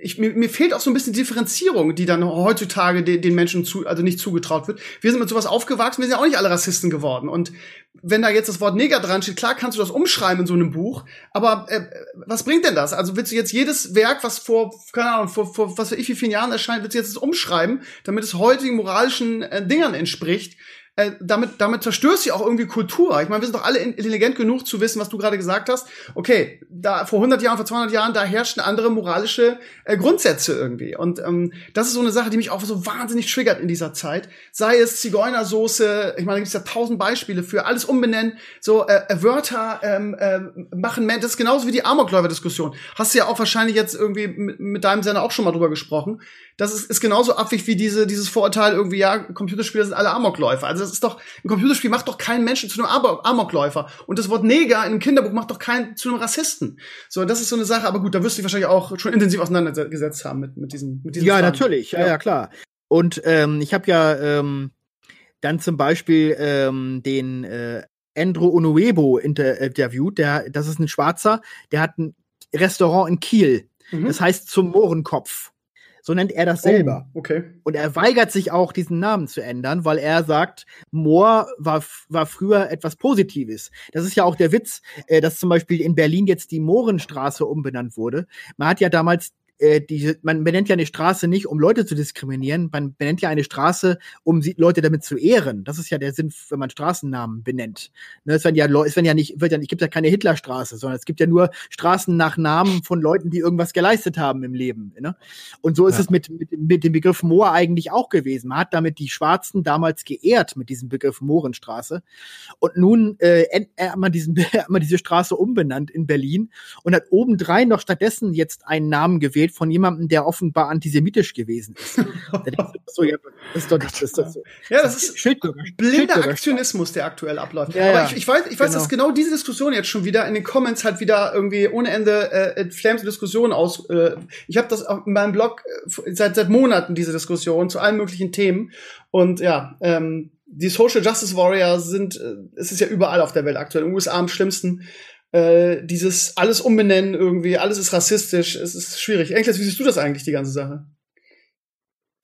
ich, mir, mir fehlt auch so ein bisschen Differenzierung, die dann heutzutage de, den Menschen zu, also nicht zugetraut wird. Wir sind mit sowas aufgewachsen, wir sind ja auch nicht alle Rassisten geworden. Und wenn da jetzt das Wort Neger dran steht, klar kannst du das umschreiben in so einem Buch, aber äh, was bringt denn das? Also willst du jetzt jedes Werk, was vor, keine Ahnung, vor, vor was weiß ich wie vielen Jahren erscheint, willst du jetzt das umschreiben, damit es heutigen moralischen äh, Dingern entspricht? Äh, damit, damit zerstörst du auch irgendwie Kultur. Ich meine, wir sind doch alle intelligent genug zu wissen, was du gerade gesagt hast. Okay, da vor 100 Jahren, vor 200 Jahren, da herrschten andere moralische äh, Grundsätze irgendwie. Und ähm, das ist so eine Sache, die mich auch so wahnsinnig triggert in dieser Zeit. Sei es Zigeunersoße, ich meine, da gibt ja tausend Beispiele für alles umbenennen, so äh, äh, Wörter ähm, äh, machen, das ist genauso wie die Amokläufer-Diskussion. Hast du ja auch wahrscheinlich jetzt irgendwie mit, mit deinem Sender auch schon mal drüber gesprochen das ist, ist genauso abwegig wie diese, dieses Vorurteil irgendwie, ja, Computerspiele sind alle Amokläufer. Also das ist doch, ein Computerspiel macht doch keinen Menschen zu einem Amokläufer. Und das Wort Neger in einem Kinderbuch macht doch keinen zu einem Rassisten. So, das ist so eine Sache, aber gut, da wirst du dich wahrscheinlich auch schon intensiv auseinandergesetzt haben mit, mit diesem, mit diesem Ja, Fragen. natürlich, ja, ja, ja, klar. Und ähm, ich habe ja ähm, dann zum Beispiel ähm, den äh, Andrew Onuebo inter interviewt, der, das ist ein Schwarzer, der hat ein Restaurant in Kiel. Mhm. Das heißt zum Mohrenkopf. So nennt er das selber. Oh, okay. Und er weigert sich auch, diesen Namen zu ändern, weil er sagt, Moor war, war früher etwas Positives. Das ist ja auch der Witz, äh, dass zum Beispiel in Berlin jetzt die Mohrenstraße umbenannt wurde. Man hat ja damals äh, die, man benennt ja eine Straße nicht, um Leute zu diskriminieren, man benennt ja eine Straße, um sie, Leute damit zu ehren. Das ist ja der Sinn, wenn man Straßennamen benennt. Ne, es werden ja, es werden ja nicht, wird ja, es gibt ja keine Hitlerstraße, sondern es gibt ja nur Straßen nach Namen von Leuten, die irgendwas geleistet haben im Leben. Ne? Und so ist ja. es mit, mit, mit dem Begriff Moor eigentlich auch gewesen. Man hat damit die Schwarzen damals geehrt mit diesem Begriff Mohrenstraße. Und nun äh, hat man, diesen, hat man diese Straße umbenannt in Berlin und hat obendrein noch stattdessen jetzt einen Namen gewählt von jemandem, der offenbar antisemitisch gewesen ist. so, ja, das ist doch nicht, das ist doch so. Ja, das ist Schildbürger. blinder Aktionismus, der aktuell abläuft. Ja, Aber ich, ich weiß, ich weiß, genau. dass genau diese Diskussion jetzt schon wieder in den Comments halt wieder irgendwie ohne Ende äh, flammte Diskussionen aus. Äh, ich habe das in meinem Blog äh, seit seit Monaten diese Diskussion zu allen möglichen Themen und ja, ähm, die Social Justice Warriors sind, äh, es ist ja überall auf der Welt aktuell, in den USA am schlimmsten. Äh, dieses alles umbenennen irgendwie, alles ist rassistisch, es ist schwierig. Enkles, wie siehst du das eigentlich, die ganze Sache?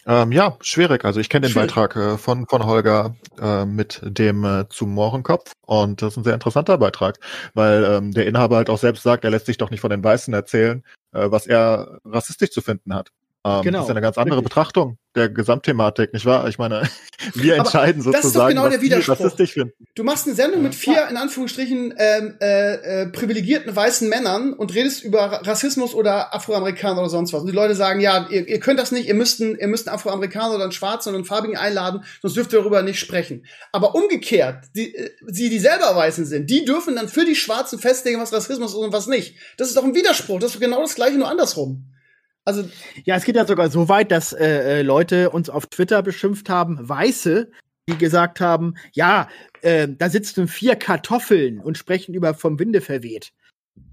Ähm, ja, schwierig. Also ich kenne den schwierig. Beitrag äh, von, von Holger äh, mit dem äh, zum Mohrenkopf und das ist ein sehr interessanter Beitrag, weil ähm, der Inhaber halt auch selbst sagt, er lässt sich doch nicht von den Weißen erzählen, äh, was er rassistisch zu finden hat. Ähm, genau. Das ist eine ganz andere. Betrachtung der Gesamtthematik, nicht wahr? Ich meine, wir entscheiden sozusagen, das ist doch genau der Widerspruch. rassistisch finden. Du machst eine Sendung mit vier, in Anführungsstrichen, ähm, äh, äh, privilegierten weißen Männern und redest über Rassismus oder Afroamerikaner oder sonst was. Und die Leute sagen, ja, ihr, ihr könnt das nicht, ihr müsst, einen, ihr müsst einen Afroamerikaner oder einen Schwarzen oder einen Farbigen einladen, sonst dürft ihr darüber nicht sprechen. Aber umgekehrt, die, äh, sie, die selber Weißen sind, die dürfen dann für die Schwarzen festlegen, was Rassismus ist und was nicht. Das ist doch ein Widerspruch. Das ist genau das Gleiche, nur andersrum. Also ja, es geht ja sogar so weit, dass äh, äh, Leute uns auf Twitter beschimpft haben, Weiße, die gesagt haben, ja, äh, da sitzen vier Kartoffeln und sprechen über vom Winde verweht.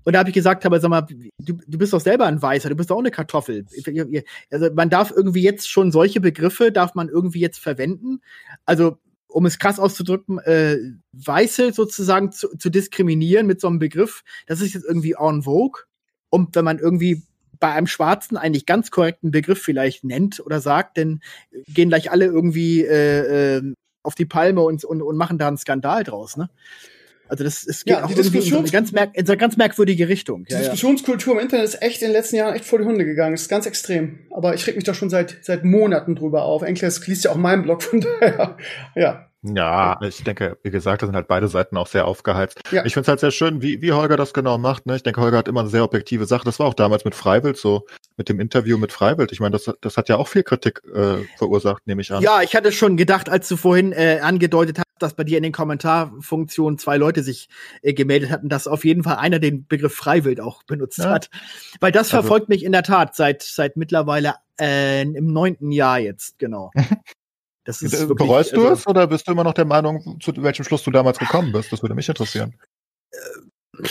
Und da habe ich gesagt, aber sag mal, du, du bist doch selber ein Weißer, du bist doch auch eine Kartoffel. Also man darf irgendwie jetzt schon solche Begriffe, darf man irgendwie jetzt verwenden. Also um es krass auszudrücken, äh, Weiße sozusagen zu, zu diskriminieren mit so einem Begriff, das ist jetzt irgendwie en vogue. Und wenn man irgendwie bei einem Schwarzen eigentlich ganz korrekten Begriff vielleicht nennt oder sagt, denn gehen gleich alle irgendwie äh, äh, auf die Palme und, und, und machen da einen Skandal draus, ne? Also das geht ja, auch irgendwie in so eine ganz, merk in so eine ganz merkwürdige Richtung. Die ja, Diskussionskultur im Internet ist echt in den letzten Jahren echt vor die Hunde gegangen. Das ist ganz extrem. Aber ich reg mich da schon seit seit Monaten drüber auf. Enkles liest ja auch meinen Blog, von daher. Ja. Ja, ich denke, wie gesagt, da sind halt beide Seiten auch sehr aufgeheizt. Ja. Ich finde es halt sehr schön, wie, wie Holger das genau macht. Ne? Ich denke, Holger hat immer eine sehr objektive Sache. Das war auch damals mit Freiwild so, mit dem Interview mit Freiwild. Ich meine, das, das hat ja auch viel Kritik äh, verursacht, nehme ich an. Ja, ich hatte schon gedacht, als du vorhin äh, angedeutet hast, dass bei dir in den Kommentarfunktionen zwei Leute sich äh, gemeldet hatten, dass auf jeden Fall einer den Begriff Freiwild auch benutzt ja. hat. Weil das also, verfolgt mich in der Tat seit, seit mittlerweile äh, im neunten Jahr jetzt, genau. Das ist wirklich, Bereust du also, es oder bist du immer noch der Meinung, zu welchem Schluss du damals gekommen bist? Das würde mich interessieren. Äh,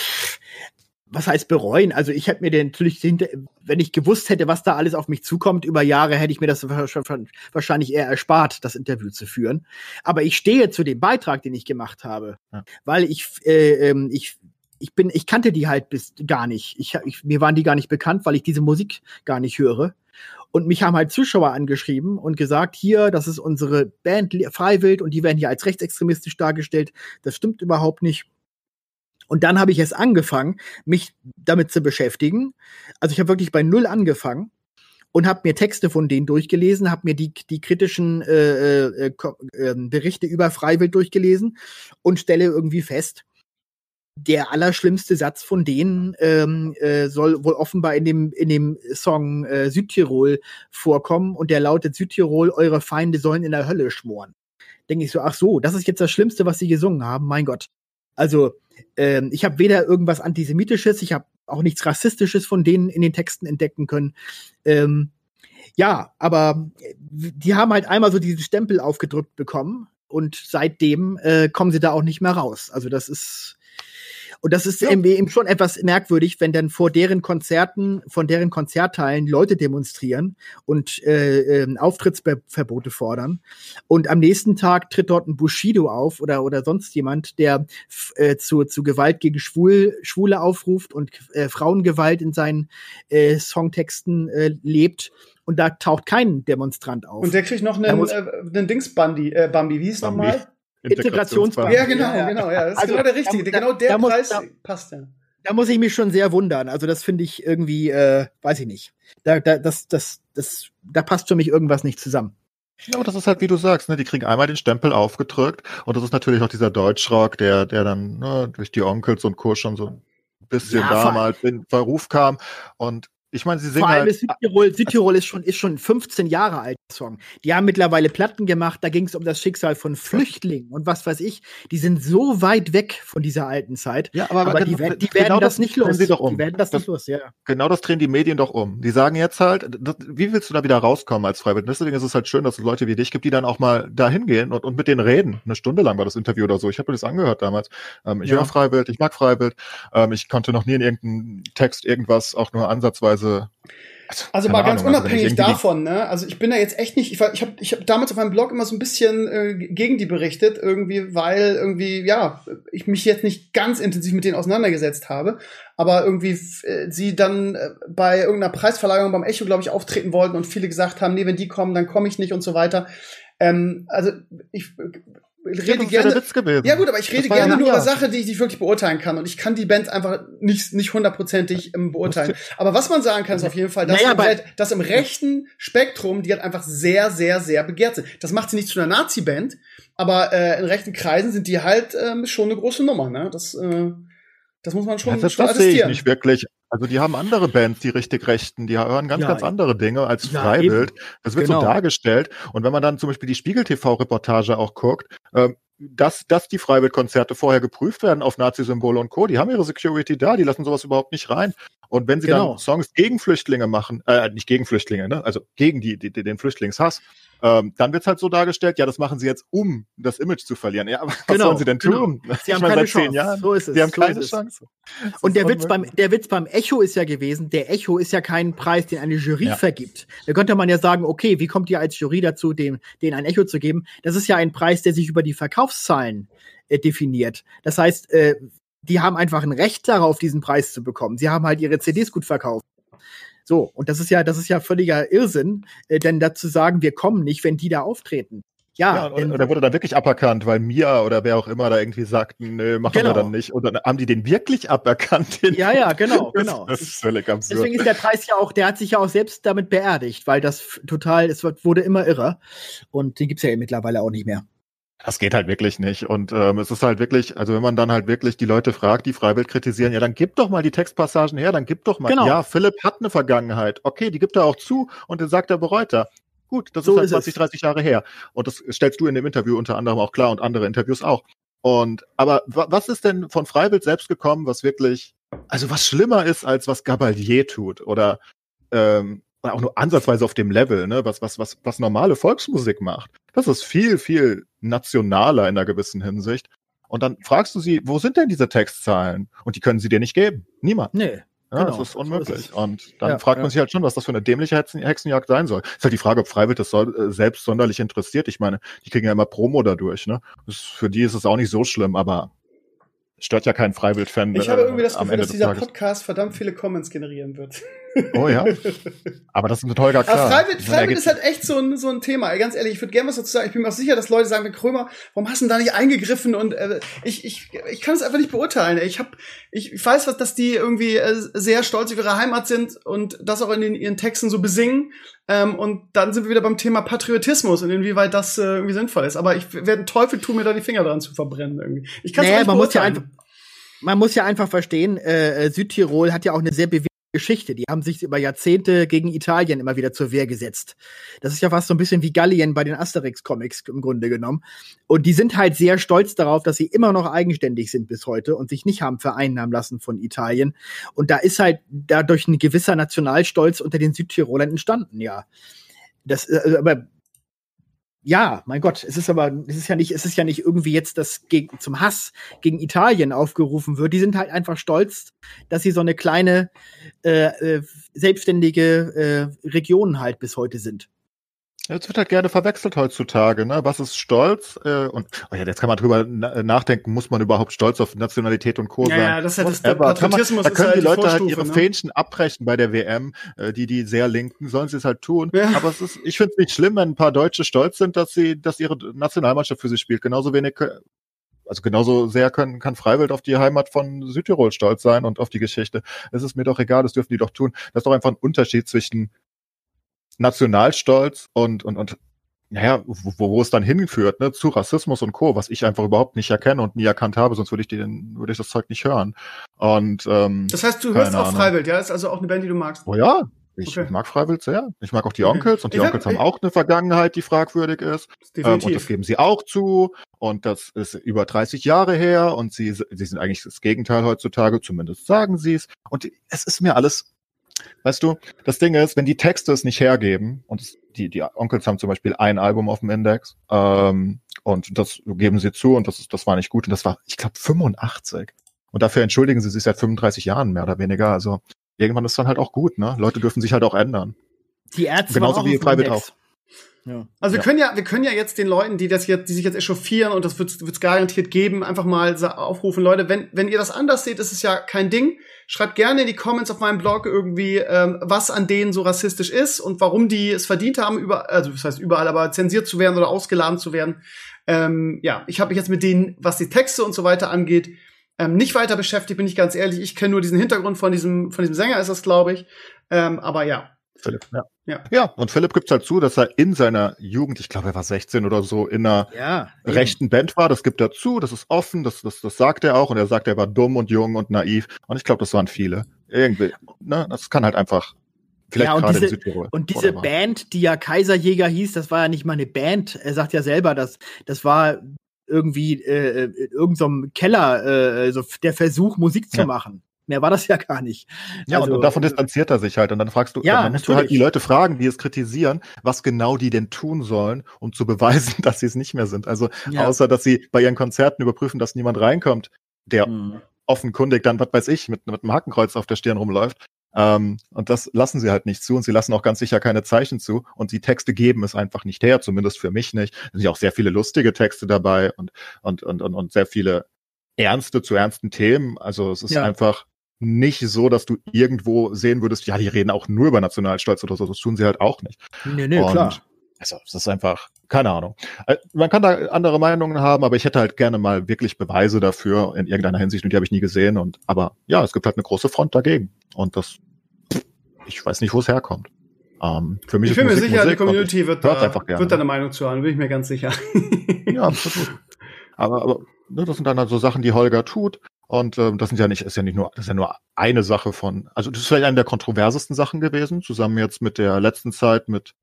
was heißt bereuen? Also ich hätte mir den natürlich, wenn ich gewusst hätte, was da alles auf mich zukommt über Jahre, hätte ich mir das wahrscheinlich eher erspart, das Interview zu führen. Aber ich stehe zu dem Beitrag, den ich gemacht habe, ja. weil ich, äh, ähm, ich, ich bin, ich kannte die halt bis gar nicht. Ich, ich, mir waren die gar nicht bekannt, weil ich diese Musik gar nicht höre. Und mich haben halt Zuschauer angeschrieben und gesagt, hier, das ist unsere Band Freiwild und die werden hier als rechtsextremistisch dargestellt. Das stimmt überhaupt nicht. Und dann habe ich es angefangen, mich damit zu beschäftigen. Also ich habe wirklich bei Null angefangen und habe mir Texte von denen durchgelesen, habe mir die, die kritischen äh, äh, äh, Berichte über Freiwild durchgelesen und stelle irgendwie fest, der allerschlimmste Satz von denen ähm, äh, soll wohl offenbar in dem, in dem Song äh, Südtirol vorkommen und der lautet Südtirol, eure Feinde sollen in der Hölle schmoren. Denke ich so, ach so, das ist jetzt das Schlimmste, was sie gesungen haben, mein Gott. Also, ähm, ich habe weder irgendwas Antisemitisches, ich habe auch nichts Rassistisches von denen in den Texten entdecken können. Ähm, ja, aber äh, die haben halt einmal so diesen Stempel aufgedrückt bekommen und seitdem äh, kommen sie da auch nicht mehr raus. Also das ist und das ist ja. eben schon etwas merkwürdig, wenn dann vor deren Konzerten, von deren Konzertteilen Leute demonstrieren und äh, äh, Auftrittsverbote fordern. Und am nächsten Tag tritt dort ein Bushido auf oder, oder sonst jemand, der äh, zu, zu Gewalt gegen Schwul, Schwule aufruft und äh, Frauengewalt in seinen äh, Songtexten äh, lebt. Und da taucht kein Demonstrant auf. Und der kriegt noch einen, äh, einen Dings Bambi, äh, Bambi, wie hieß nochmal? Integrationsbank. Ja, genau, ja, genau. Ja, das ist also, genau der richtige. Da, genau der Preis da, passt ja. da muss ich mich schon sehr wundern. Also das finde ich irgendwie, äh, weiß ich nicht. Da, da, das, das, das, da passt für mich irgendwas nicht zusammen. Ja, aber das ist halt, wie du sagst, ne, die kriegen einmal den Stempel aufgedrückt und das ist natürlich auch dieser Deutschrock, der, der dann ne, durch die Onkels und Co. schon so ein bisschen Ja, da vor- mal in Verruf kam. Und ich meine, sie singen Vor allem halt. ist Südtirol, Südtirol ist schon, ist schon 15 Jahre alt, Song. Die haben mittlerweile Platten gemacht, da ging es um das Schicksal von Flüchtlingen und was weiß ich. Die sind so weit weg von dieser alten Zeit. Ja, Aber, die, genau- werden- die genau werden das nicht los. Sie doch um. Die werden das, Das- nicht los, ja. Genau das drehen die Medien doch um. Die sagen jetzt halt, das, wie willst du da wieder rauskommen als Freiwild? Deswegen ist es halt schön, dass es Leute wie dich gibt, die dann auch mal da hingehen und, und mit denen reden. Eine Stunde lang war das Interview oder so. Ich habe mir das angehört damals. Ähm, ich Ja. höre Freiwild, ich mag Freiwild. Ähm, ich konnte noch nie in irgendeinem Text irgendwas auch nur ansatzweise. Also keine mal ganz Ahnung, also wenn ich unabhängig davon, ne? Also ich bin da jetzt echt nicht, ich, war- ich habe ich hab damals auf meinem Blog immer so ein bisschen äh, gegen die berichtet, irgendwie, weil irgendwie, ja, ich mich jetzt nicht ganz intensiv mit denen auseinandergesetzt habe, aber irgendwie äh, sie dann äh, bei irgendeiner Preisverleihung beim Echo, glaube ich, auftreten wollten und viele gesagt haben, nee, wenn die kommen, dann komme ich nicht und so weiter. Ähm, also ich rede das ja gerne. Witz gewesen. Ja gut, aber ich rede Das ja gerne ein nur über Jahr. Sachen, die ich nicht wirklich beurteilen kann. Und ich kann die Bands einfach nicht, nicht hundertprozentig ähm, beurteilen. Aber was man sagen kann, ist auf jeden Fall, dass, Naja, im, dass im rechten Spektrum die halt einfach sehr, sehr, sehr begehrt sind. Das macht sie nicht zu einer Nazi-Band, aber äh, in rechten Kreisen sind die halt ähm, schon eine große Nummer. Ne? Das, äh, das muss man schon, Ja, das schon das sehe ich nicht wirklich. Also die haben andere Bands, die richtig Rechten, die hören ganz, Ja, ganz andere Dinge als Ja, Freiwild. Das wird Genau. so dargestellt. Und wenn man dann zum Beispiel die Spiegel-TV-Reportage auch guckt, ähm, dass, dass die Freiwild-Konzerte vorher geprüft werden auf Nazi-Symbole und Co., die haben ihre Security da, die lassen sowas überhaupt nicht rein. Und wenn sie Genau. dann Songs gegen Flüchtlinge machen, äh, nicht gegen Flüchtlinge, ne? also gegen die, die, den Flüchtlingshass, ähm, dann wird's halt so dargestellt, ja, das machen sie jetzt, um das Image zu verlieren. Ja, aber was Genau, sollen sie denn genau. tun? Sie haben ich meine, keine seit zehn Chance. Jahren. So ist es. Sie haben so keine es. Chance. Und der Witz, beim, der Witz beim Echo ist ja gewesen, der Echo ist ja kein Preis, den eine Jury Ja. vergibt. Da könnte man ja sagen, okay, wie kommt ihr als Jury dazu, dem, denen ein Echo zu geben? Das ist ja ein Preis, der sich über die Verkaufszahlen äh, definiert. Das heißt, äh, die haben einfach ein Recht darauf, diesen Preis zu bekommen. Sie haben halt ihre CDs gut verkauft. So, und das ist ja, das ist ja völliger Irrsinn, äh, denn dazu sagen, wir kommen nicht, wenn die da auftreten. Ja, Ja, und, denn, und der wurde dann wirklich aberkannt, weil Mia oder wer auch immer da irgendwie sagten, nö, machen Genau. wir dann nicht. Und dann haben die den wirklich aberkannt. Den ja, ja, genau, das, genau. Das ist völlig absurd. Deswegen ist der Preis ja auch, der hat sich ja auch selbst damit beerdigt, weil das total, es wurde immer irrer. Und den gibt's ja mittlerweile auch nicht mehr. Das geht halt wirklich nicht. Und ähm, es ist halt wirklich, also wenn man dann halt wirklich die Leute fragt, die Freiwild kritisieren, ja, dann gib doch mal die Textpassagen her, dann gib doch mal. Genau. Ja, Philipp hat eine Vergangenheit. Okay, die gibt er auch zu und dann sagt er bereut er. Gut, das So ist halt ist 20, es. 30 Jahre her. Und das stellst du in dem Interview unter anderem auch klar und andere Interviews auch. Und aber wa was ist denn von Freiwild selbst gekommen, was wirklich, also was schlimmer ist, als was Gabalier tut oder ähm, oder auch nur ansatzweise auf dem Level, ne, was, was, was, was normale Volksmusik macht. Das ist viel, viel nationaler in einer gewissen Hinsicht. Und dann fragst du sie, wo sind denn diese Textzahlen? Und die können sie dir nicht geben. Niemand. Nee. Ja, Genau, das ist so ist unmöglich. und dann Ja, fragt ja. man sich halt schon, was das für eine dämliche Hexen Hexenjagd sein soll. Ist halt die Frage, ob Freiwild das soll, äh, selbst sonderlich interessiert. Ich meine, die kriegen ja immer Promo dadurch, ne? Das, für die ist es auch nicht so schlimm, aber stört ja keinen Freiwild-Fan. Ich habe äh, irgendwie das Gefühl, dass dieser Tages. Podcast verdammt viele Comments generieren wird. Oh ja. Aber das ist mit Holger klar. Aber Freiwild, Freiwild ist halt echt so ein, so ein Thema. Ganz ehrlich, ich würde gerne was dazu sagen. Ich bin mir auch sicher, dass Leute sagen, Krömer, warum hast du denn da nicht eingegriffen? Und äh, ich, ich, ich kann es einfach nicht beurteilen. Ich hab, ich, weiß, was, dass die irgendwie äh, sehr stolz auf ihre Heimat sind und das auch in den, ihren Texten so besingen. Ähm, und dann sind wir wieder beim Thema Patriotismus und inwieweit das äh, irgendwie sinnvoll ist. Aber ich werde Teufel tun, mir da die Finger dran zu verbrennen irgendwie. Ich kann es Naja, nicht man muss ja beurteilen. einfach, man muss ja einfach verstehen, äh, äh, Südtirol hat ja auch eine sehr bewegte Geschichte. Die haben sich über Jahrzehnte gegen Italien immer wieder zur Wehr gesetzt. Das ist ja fast so ein bisschen wie Gallien bei den Asterix-Comics im Grunde genommen. Und die sind halt sehr stolz darauf, dass sie immer noch eigenständig sind bis heute und sich nicht haben vereinnahmen lassen von Italien. Und da ist halt dadurch ein gewisser Nationalstolz unter den Südtirolern entstanden, ja. Das, äh, aber ja, mein Gott, es ist aber, es ist ja nicht, es ist ja nicht irgendwie jetzt das gegen, zum Hass gegen Italien aufgerufen wird. Die sind halt einfach stolz, dass sie so eine kleine äh, äh, selbstständige äh, Region halt bis heute sind. Jetzt wird halt gerne verwechselt heutzutage, ne? Was ist Stolz? Äh, und oh ja, jetzt kann man drüber na nachdenken, muss man überhaupt stolz auf Nationalität und Co. Ja, sein? ja, das ist halt das, der. Kann man, Patriotismus da können halt die Leute halt Vorstufe, ihre ne? Fähnchen abbrechen bei der WM, äh, die die sehr linken, sollen sie es halt tun. Ja. Aber es ist, ich finde es nicht schlimm, wenn ein paar Deutsche stolz sind, dass sie, dass ihre Nationalmannschaft für sie spielt. Genauso wenig äh, also genauso sehr können, kann Freiwild auf die Heimat von Südtirol stolz sein und auf die Geschichte. Es ist mir doch egal, das dürfen die doch tun. Das ist doch einfach ein Unterschied zwischen Nationalstolz und, und, und naja, wo, wo es dann hinführt, ne, zu Rassismus und Co., was ich einfach überhaupt nicht erkenne und nie erkannt habe, sonst würde ich den, würde ich das Zeug nicht hören. Und ähm, Das heißt, du hörst auch Freiwild, ja? Ist also auch eine Band, die du magst. Oh ja, ich okay. mag Freiwild sehr. Ich mag auch die Onkels und die ich Onkels hab, haben auch eine Vergangenheit, die fragwürdig ist. Ähm, und das geben sie auch zu. Und das ist über 30 Jahre her und sie, sie sind eigentlich das Gegenteil heutzutage, zumindest sagen sie es. Und es ist mir alles Weißt du, das Ding ist, wenn die Texte es nicht hergeben, und die, die Onkels haben zum Beispiel ein Album auf dem Index, ähm, und das geben sie zu, und das, ist, das war nicht gut, und das war, ich glaube, 85. Und dafür entschuldigen sie sich seit 35 Jahren mehr oder weniger. Also irgendwann ist dann halt auch gut, ne? Leute dürfen sich halt auch ändern. Die Ärzte Genauso wie Freiwild auch. Ja. Also wir ja. können ja, wir können ja jetzt den Leuten, die das jetzt, die sich jetzt echauffieren und das wird es garantiert geben, einfach mal aufrufen, Leute, wenn wenn ihr das anders seht, ist es ja kein Ding. Schreibt gerne in die Comments auf meinem Blog irgendwie, ähm, was an denen so rassistisch ist und warum die es verdient haben, über, also das heißt überall, aber zensiert zu werden oder ausgeladen zu werden. Ähm, ja, ich habe mich jetzt mit denen, was die Texte und so weiter angeht, ähm, nicht weiter beschäftigt, bin ich ganz ehrlich. Ich kenne nur diesen Hintergrund von diesem, von diesem Sänger, ist das, glaube ich. Ähm, aber ja, Philipp, ja. Ja. Ja, und Philipp gibt halt zu, dass er in seiner Jugend, ich glaube, er war 16 oder so, in einer ja, rechten Band war. Das gibt er zu, das ist offen, das, das, das sagt er auch. Und er sagt, er war dumm und jung und naiv. Und ich glaube, das waren viele. Irgendwie, ne, das kann halt einfach Vielleicht ja, und diese, in Südtirol. Und diese Band, die ja Kaiserjäger hieß, das war ja nicht mal eine Band. Er sagt ja selber, dass das war irgendwie äh, in irgendeinem Keller äh, so der Versuch, Musik zu ja. machen. Mehr war das ja gar nicht. Ja, also, und davon distanziert er sich halt. Und dann fragst du, ja, dann musst du halt die Leute fragen, die es kritisieren, was genau die denn tun sollen, um zu beweisen, dass sie es nicht mehr sind. Also ja. außer, dass sie bei ihren Konzerten überprüfen, dass niemand reinkommt, der hm. offenkundig dann, was weiß ich, mit, mit einem Hakenkreuz auf der Stirn rumläuft. Ähm, und das lassen sie halt nicht zu und sie lassen auch ganz sicher keine Zeichen zu und die Texte geben es einfach nicht her, zumindest für mich nicht. Es sind ja auch sehr viele lustige Texte dabei und, und, und, und, und sehr viele ernste zu ernsten Themen. Also es ist ja. einfach nicht so, dass du irgendwo sehen würdest, ja, die reden auch nur über Nationalstolz oder so. Das tun sie halt auch nicht. Nee, nee, Und klar. Also, es ist einfach, keine Ahnung. Äh, man kann da andere Meinungen haben, aber ich hätte halt gerne mal wirklich Beweise dafür in irgendeiner Hinsicht und die habe ich nie gesehen. Und aber ja, es gibt halt eine große Front dagegen. Und das, ich weiß nicht, wo es herkommt. Ähm, für mich ich bin mir sicher, Musik die Community wird da, wird da eine Meinung zu haben, bin ich mir ganz sicher. ja, absolut. Aber, aber ne, das sind dann halt so Sachen, die Holger tut. Und ähm, das sind ja nicht, ist ja nicht nur, das ist ja nur eine Sache von, also das ist vielleicht eine der kontroversesten Sachen gewesen, zusammen jetzt mit der letzten Zeit mit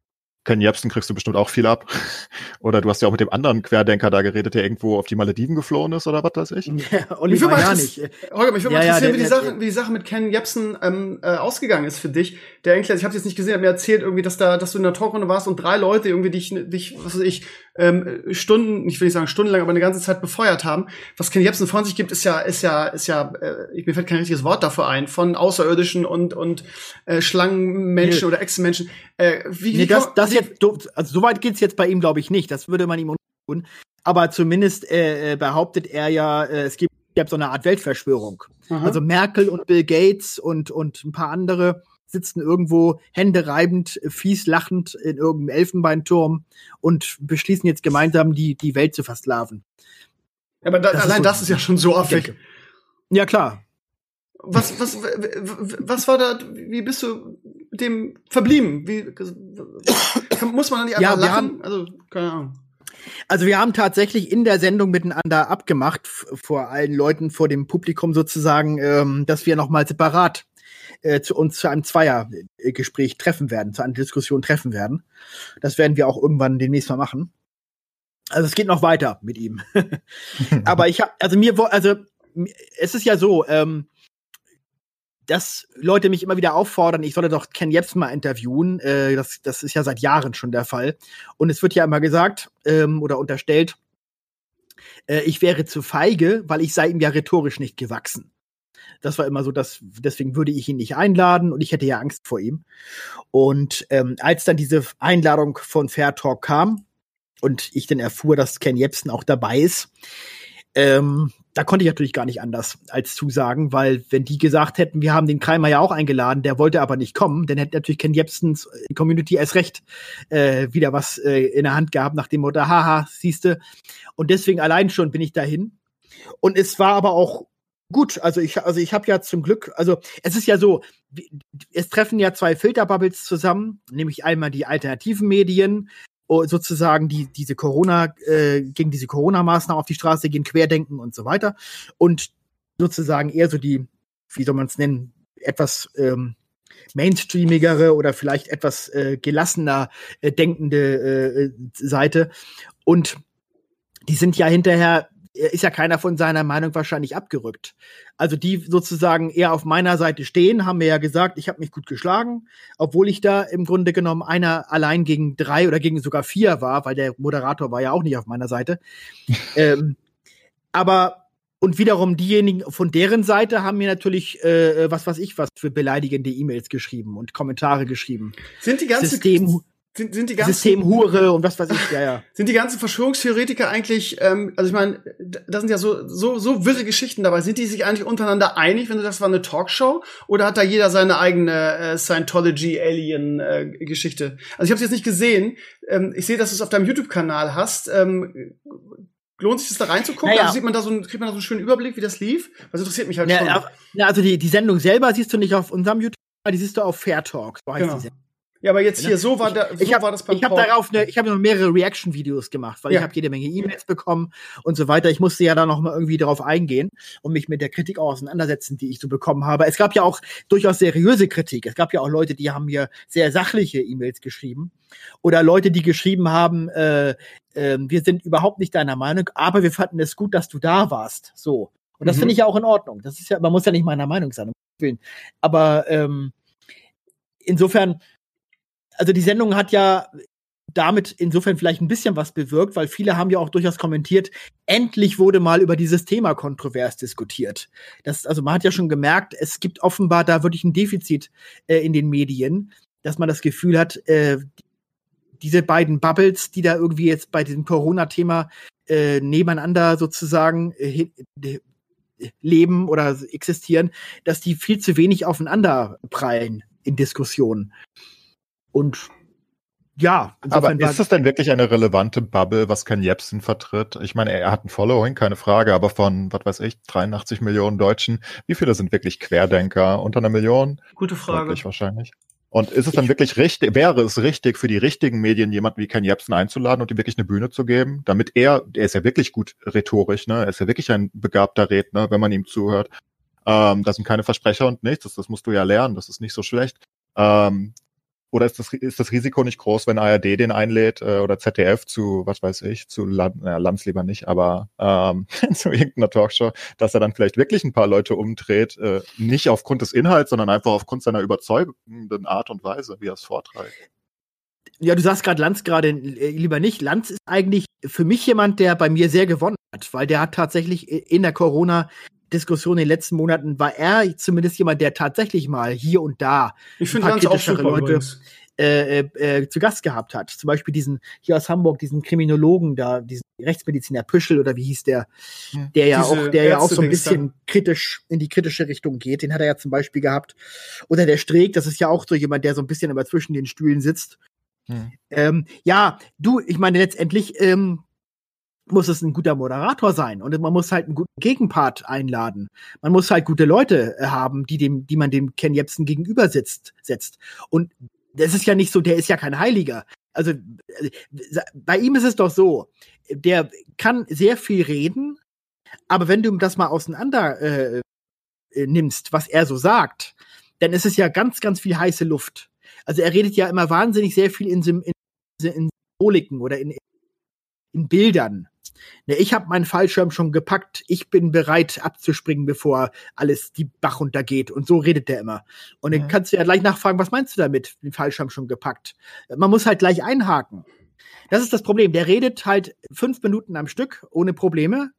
Ken Jebsen kriegst du bestimmt auch viel ab. Oder du hast ja auch mit dem anderen Querdenker da geredet, der irgendwo auf die Malediven geflohen ist oder was weiß ich. Ja, Oliver ja nicht. Holger, mich würde ja, mal interessieren, ja, wie, die Sache, wie die Sache mit Ken Jebsen ähm, äh, ausgegangen ist für dich. Der eigentlich, ich habe jetzt nicht gesehen, hat mir erzählt irgendwie, dass da, dass du in der Talkrunde warst und drei Leute irgendwie dich, dich was weiß ich, ähm, Stunden, ich will nicht sagen stundenlang, aber eine ganze Zeit befeuert haben. Was Ken Jebsen von sich gibt, ist ja, ist ja, ist ja, äh, mir fällt kein richtiges Wort dafür ein, von Außerirdischen und und äh, Schlangenmenschen nee. oder Echsenmenschen. Äh, wie, nee, wie das, das jetzt, also soweit geht's jetzt bei ihm, glaube ich, nicht. Das würde man ihm tun. Aber zumindest äh, äh, behauptet er ja, äh, es gibt, gibt so eine Art Weltverschwörung. Aha. Also Merkel und Bill Gates und, und ein paar andere sitzen irgendwo händereibend, fies lachend in irgendeinem Elfenbeinturm und beschließen jetzt gemeinsam, die, die Welt zu versklaven. Aber da, das allein ist so das ist ja schon so affig. Ja, klar. Was, was, was war da, wie bist du dem verblieben? Wie, muss man da nicht einfach ja, lachen? Haben, also, keine Ahnung. Also wir haben tatsächlich in der Sendung miteinander abgemacht, vor allen Leuten, vor dem Publikum sozusagen, ähm, dass wir nochmal separat äh, zu uns zu einem Zweiergespräch treffen werden, zu einer Diskussion treffen werden. Das werden wir auch irgendwann demnächst mal machen. Also es geht noch weiter mit ihm. Aber ich habe, also mir, also es ist ja so, ähm, dass Leute mich immer wieder auffordern, ich solle doch Ken Jebsen mal interviewen. Äh, das, das ist ja seit Jahren schon der Fall. Und es wird ja immer gesagt ähm, oder unterstellt, äh, ich wäre zu feige, weil ich sei ihm ja rhetorisch nicht gewachsen. Das war immer so, dass deswegen würde ich ihn nicht einladen und ich hätte ja Angst vor ihm. Und ähm, als dann diese Einladung von Fair Talk kam und ich dann erfuhr, dass Ken Jebsen auch dabei ist, ähm, da konnte ich natürlich gar nicht anders als zusagen, weil wenn die gesagt hätten, wir haben den Kreimer ja auch eingeladen, der wollte aber nicht kommen, dann hätte natürlich Ken Jebsens Community erst recht äh, wieder was äh, in der Hand gehabt nach dem Motto, haha, siehste. Und deswegen allein schon bin ich dahin. und es war aber auch gut. Also ich, also ich habe ja zum Glück, also es ist ja so, es treffen ja zwei Filterbubbles zusammen, nämlich einmal die alternativen Medien, sozusagen die diese Corona äh, gegen diese Corona-Maßnahmen auf die Straße gehen, Querdenken und so weiter und sozusagen eher so die, wie soll man es nennen, etwas ähm, mainstreamigere oder vielleicht etwas äh, gelassener äh, denkende äh, Seite. Und die sind ja hinterher, ist ja keiner von seiner Meinung wahrscheinlich abgerückt. Also die sozusagen eher auf meiner Seite stehen, haben mir ja gesagt, ich habe mich gut geschlagen, obwohl ich da im Grunde genommen einer allein gegen drei oder gegen sogar vier war, weil der Moderator war ja auch nicht auf meiner Seite. ähm, aber und wiederum diejenigen von deren Seite haben mir natürlich, äh, äh was weiß ich, was für beleidigende E-Mails geschrieben und Kommentare geschrieben. Sind die ganzen System, sind, sind die ganzen Systemhure und was weiß ich, ja, ja. Sind die ganzen Verschwörungstheoretiker eigentlich, ähm, also ich meine, da sind ja so, so, so wirre Geschichten dabei. Sind die sich eigentlich untereinander einig, wenn du das war eine Talkshow? Oder hat da jeder seine eigene äh, Scientology-Alien-Geschichte? Äh, also ich habe es jetzt nicht gesehen. Ähm, ich sehe, dass du es auf deinem YouTube-Kanal hast. Ähm, Lohnt sich das da reinzugucken? Naja. Also sieht man da so, einen, kriegt man da so einen schönen Überblick, wie das lief? Das interessiert mich halt ja, schon. Ja, also die, die Sendung selber siehst du nicht auf unserem YouTube, die siehst du auf Fair Talk. So heißt genau. die ja, aber jetzt hier, so war, da, so ich hab, war das beim Ich habe darauf ne, ich habe noch mehrere Reaction-Videos gemacht, weil ja. ich habe jede Menge E-Mails bekommen und so weiter. Ich musste ja da noch mal irgendwie darauf eingehen und mich mit der Kritik auch auseinandersetzen, die ich so bekommen habe. Es gab ja auch durchaus seriöse Kritik. Es gab ja auch Leute, die haben mir sehr sachliche E-Mails geschrieben. Oder Leute, die geschrieben haben, äh, äh, wir sind überhaupt nicht deiner Meinung, aber wir fanden es gut, dass du da warst. So. Und das mhm. finde ich ja auch in Ordnung. Das ist ja, man muss ja nicht meiner Meinung sein. Aber ähm, insofern also die Sendung hat ja damit insofern vielleicht ein bisschen was bewirkt, weil viele haben ja auch durchaus kommentiert, endlich wurde mal über dieses Thema kontrovers diskutiert. Das, also man hat ja schon gemerkt, es gibt offenbar da wirklich ein Defizit äh, in den Medien, dass man das Gefühl hat, äh, diese beiden Bubbles, die da irgendwie jetzt bei diesem Corona-Thema äh, nebeneinander sozusagen äh, leben oder existieren, dass die viel zu wenig aufeinander prallen in Diskussionen. Und ja, aber ist es denn wirklich eine relevante Bubble, was Ken Jebsen vertritt? Ich meine, er hat ein Following, keine Frage, aber von, was weiß ich, 83 Millionen Deutschen, wie viele sind wirklich Querdenker? Unter einer Million? Gute Frage. Wirklich wahrscheinlich. Und ist es dann wirklich richtig, wäre es richtig für die richtigen Medien, jemanden wie Ken Jebsen einzuladen und ihm wirklich eine Bühne zu geben, damit er, er ist ja wirklich gut rhetorisch, ne? Er ist ja wirklich ein begabter Redner, wenn man ihm zuhört. Ähm, das sind keine Versprecher und nichts, das, das musst du ja lernen, das ist nicht so schlecht. Ähm, oder ist das, ist das Risiko nicht groß, wenn ARD den einlädt äh, oder ZDF zu, was weiß ich, zu Land, naja, Lands lieber nicht, aber ähm, zu irgendeiner Talkshow, dass er dann vielleicht wirklich ein paar Leute umdreht, äh, nicht aufgrund des Inhalts, sondern einfach aufgrund seiner überzeugenden Art und Weise, wie er es vorträgt. Ja, du sagst gerade Lanz gerade äh, lieber nicht. Lanz ist eigentlich für mich jemand, der bei mir sehr gewonnen hat, weil der hat tatsächlich in der Corona Diskussion in den letzten Monaten war er zumindest jemand, der tatsächlich mal hier und da ich ein paar kritischere Leute äh, äh, äh, zu Gast gehabt hat. Zum Beispiel diesen hier aus Hamburg, diesen Kriminologen da, diesen Rechtsmediziner Püschel oder wie hieß der, der ja Diese auch, der ja auch so ein bisschen kritisch in die kritische Richtung geht. Den hat er ja zum Beispiel gehabt. Oder der Streeck, das ist ja auch so jemand, der so ein bisschen immer zwischen den Stühlen sitzt. Hm. Ähm, ja, du, ich meine letztendlich ähm, muss es ein guter Moderator sein und man muss halt einen guten Gegenpart einladen. Man muss halt gute Leute äh, haben, die dem, die man dem Ken Jebsen gegenüber sitzt, setzt. Und das ist ja nicht so, der ist ja kein Heiliger. Also äh, bei ihm ist es doch so, der kann sehr viel reden, aber wenn du das mal auseinander äh, nimmst, was er so sagt, dann ist es ja ganz, ganz viel heiße Luft. Also er redet ja immer wahnsinnig sehr viel in, in, in Symboliken oder in, in Bildern. Ne, ich habe meinen Fallschirm schon gepackt. Ich bin bereit abzuspringen, bevor alles die Bach runtergeht. Und so redet der immer. Und dann ja. kannst du ja gleich nachfragen, was meinst du damit? Den Fallschirm schon gepackt. Man muss halt gleich einhaken. Das ist das Problem. Der redet halt fünf Minuten am Stück ohne Probleme.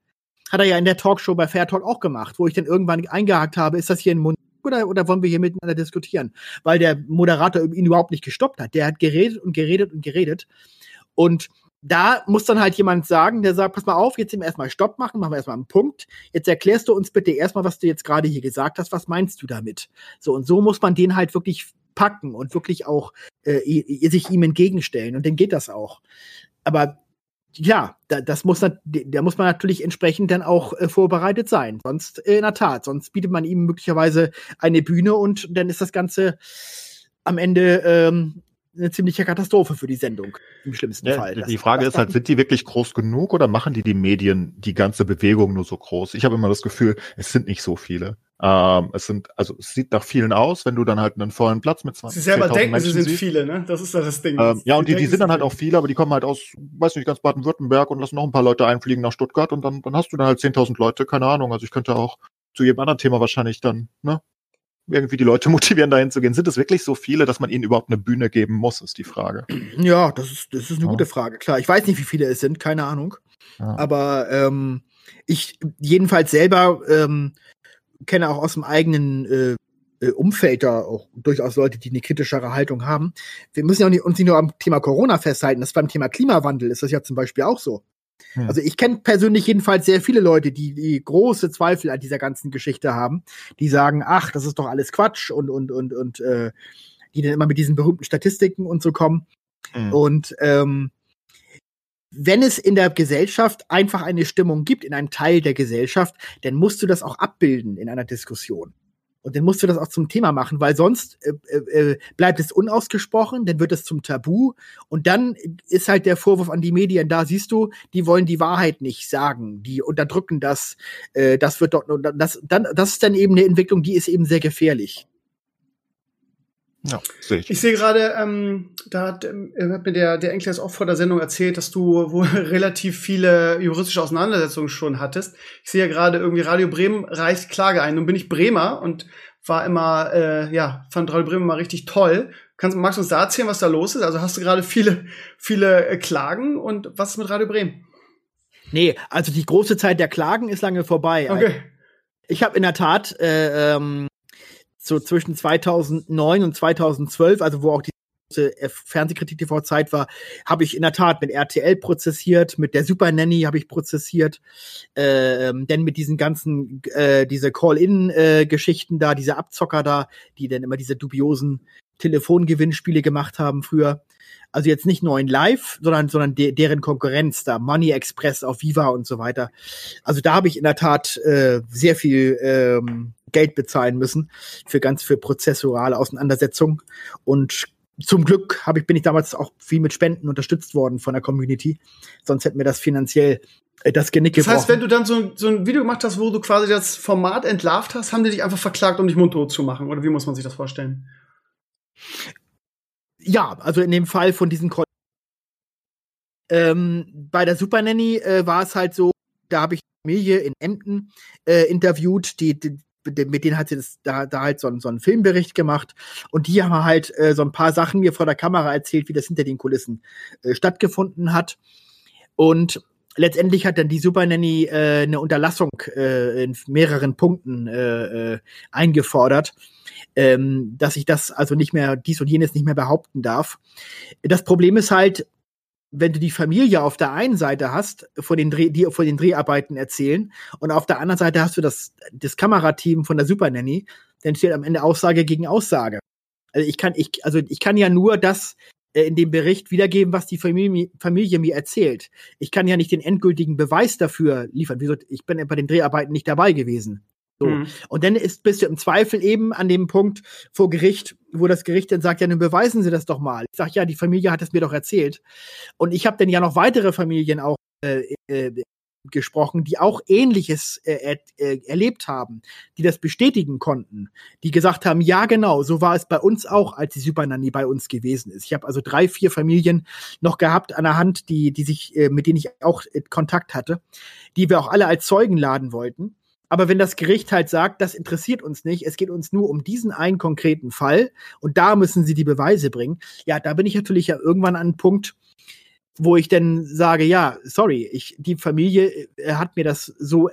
Hat er ja in der Talkshow bei Fair Talk auch gemacht, wo ich dann irgendwann eingehakt habe, ist das hier ein Mund oder, oder wollen wir hier miteinander diskutieren? Weil der Moderator ihn überhaupt nicht gestoppt hat. Der hat geredet und geredet und geredet. Und da muss dann halt jemand sagen, der sagt, pass mal auf, jetzt erstmal Stopp machen, machen wir erstmal einen Punkt. Jetzt erklärst du uns bitte erstmal, was du jetzt gerade hier gesagt hast, was meinst du damit? So, und so muss man den halt wirklich packen und wirklich auch äh, sich ihm entgegenstellen. Und dann geht das auch. Aber ja, da, das muss, da muss man natürlich entsprechend dann auch äh, vorbereitet sein. Sonst, äh, in der Tat, sonst bietet man ihm möglicherweise eine Bühne und dann ist das Ganze am Ende ähm, eine ziemliche Katastrophe für die Sendung, im schlimmsten ja, Fall. Die Frage ist halt, sind die wirklich groß genug oder machen die die Medien die ganze Bewegung nur so groß? Ich habe immer das Gefühl, es sind nicht so viele. Ähm, es sind, also es sieht nach vielen aus, wenn du dann halt einen vollen Platz mit 20 Sie selber denken, Menschen sie sind siehst. viele, ne? Das ist ja das Ding. Ähm, ja, und die, die denken, sind dann halt auch viele, aber die kommen halt aus, weiß nicht, ganz Baden-Württemberg und lassen noch ein paar Leute einfliegen nach Stuttgart und dann, dann hast du dann halt 10.000 Leute, keine Ahnung. Also ich könnte auch zu jedem anderen Thema wahrscheinlich dann, ne, irgendwie die Leute motivieren, dahin zu gehen. Sind es wirklich so viele, dass man ihnen überhaupt eine Bühne geben muss, ist die Frage. Ja, das ist, das ist eine Ja. gute Frage. Klar, ich weiß nicht, wie viele es sind, keine Ahnung. Ja. Aber ähm, ich jedenfalls selber ähm, kenne auch aus dem eigenen äh, äh, Umfeld da auch durchaus Leute, die eine kritischere Haltung haben. Wir müssen ja auch nicht, uns nicht nur am Thema Corona festhalten. Das beim Thema Klimawandel ist das ja zum Beispiel auch so. Hm. Also ich kenne persönlich jedenfalls sehr viele Leute, die, die große Zweifel an dieser ganzen Geschichte haben, die sagen, ach, das ist doch alles Quatsch und und und und äh, die dann immer mit diesen berühmten Statistiken und so kommen. Mhm. Und ähm, wenn es in der Gesellschaft einfach eine Stimmung gibt, in einem Teil der Gesellschaft, dann musst du das auch abbilden in einer Diskussion. Und dann musst du das auch zum Thema machen, weil sonst äh, äh, äh, bleibt es unausgesprochen, dann wird es zum Tabu und dann ist halt der Vorwurf an die Medien da, siehst du, die wollen die Wahrheit nicht sagen, die unterdrücken das, äh, das wird dort, das, dann, das ist dann eben eine Entwicklung, die ist eben sehr gefährlich. Ja, sehe ich. Ich sehe gerade, ähm, da hat, ähm, hat mir der, der Enkles auch vor der Sendung erzählt, dass du wohl relativ viele juristische Auseinandersetzungen schon hattest. Ich sehe ja gerade irgendwie Radio Bremen reicht Klage ein. Nun bin ich Bremer und war immer, äh, ja, fand Radio Bremen immer richtig toll. Kannst, magst du uns da erzählen, was da los ist? Also hast du gerade viele, viele äh, Klagen und was ist mit Radio Bremen? Nee, also die große Zeit der Klagen ist lange vorbei. Okay. Ich habe in der Tat äh, ähm, so zwischen 2009 und 2012, also wo auch die große Fernsehkritik TV Zeit war, habe ich in der Tat mit RTL prozessiert, mit der Super Nanny habe ich prozessiert, ähm, denn mit diesen ganzen äh, diese Call-in-Geschichten da, diese Abzocker da, die dann immer diese dubiosen Telefongewinnspiele gemacht haben früher. Also jetzt nicht nur in Live, sondern, sondern de deren Konkurrenz da, Money Express auf Viva und so weiter. Also da habe ich in der Tat äh, sehr viel ähm, Geld bezahlen müssen für ganz für prozessuale Auseinandersetzungen. Und zum Glück habe ich, bin ich damals auch viel mit Spenden unterstützt worden von der Community. Sonst hätten wir das finanziell äh, das Genick Das gebrochen. heißt, wenn du dann so, so ein Video gemacht hast, wo du quasi das Format entlarvt hast, haben die dich einfach verklagt, um dich mundtot zu machen? Oder wie muss man sich das vorstellen? Ja, also in dem Fall von diesen Kon ähm, bei der Super Nanny äh, war es halt so, da habe ich Familie in Emden äh, interviewt, die, die mit denen hat sie das, da, da halt so, so einen Filmbericht gemacht und die haben halt äh, so ein paar Sachen mir vor der Kamera erzählt, wie das hinter den Kulissen äh, stattgefunden hat. Und letztendlich hat dann die Super Nanny äh, eine Unterlassung äh, in mehreren Punkten äh, äh, eingefordert, ähm, dass ich das also nicht mehr, dies und jenes nicht mehr behaupten darf. Das Problem ist halt, wenn du die Familie auf der einen Seite hast, von den, Dreh, die von den Dreharbeiten erzählen, und auf der anderen Seite hast du das, das Kamerateam von der Super Nanny, dann steht am Ende Aussage gegen Aussage. Also ich kann, ich, also ich kann ja nur das äh, in dem Bericht wiedergeben, was die Familie, Familie mir erzählt. Ich kann ja nicht den endgültigen Beweis dafür liefern. Wieso, ich bin bei den Dreharbeiten nicht dabei gewesen. So. Mhm. Und dann ist, bist du im Zweifel eben an dem Punkt vor Gericht, wo das Gericht dann sagt, ja, nun beweisen Sie das doch mal. Ich sage, ja, die Familie hat es mir doch erzählt. Und ich habe dann ja noch weitere Familien auch äh, äh, gesprochen, die auch Ähnliches äh, äh, erlebt haben, die das bestätigen konnten, die gesagt haben, ja genau, so war es bei uns auch, als die Super Nanny bei uns gewesen ist. Ich habe also drei, vier Familien noch gehabt an der Hand, die, die sich, äh, mit denen ich auch äh, Kontakt hatte, die wir auch alle als Zeugen laden wollten. Aber wenn das Gericht halt sagt, das interessiert uns nicht, es geht uns nur um diesen einen konkreten Fall und da müssen sie die Beweise bringen, ja, da bin ich natürlich ja irgendwann an einem Punkt, wo ich dann sage, ja, sorry, ich, die Familie äh, hat mir das so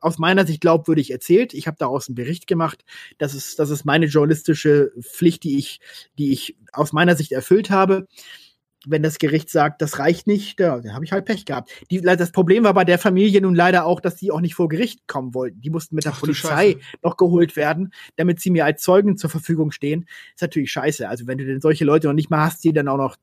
aus meiner Sicht glaubwürdig erzählt. Ich habe daraus einen Bericht gemacht. Das ist, das ist meine journalistische Pflicht, die ich, die ich aus meiner Sicht erfüllt habe wenn das Gericht sagt, das reicht nicht, ja, dann habe ich halt Pech gehabt. Die, das Problem war bei der Familie nun leider auch, dass die auch nicht vor Gericht kommen wollten. Die mussten mit der Ach, Polizei noch geholt werden, damit sie mir als Zeugen zur Verfügung stehen. Ist natürlich scheiße. Also wenn du denn solche Leute noch nicht mal hast, die dann auch noch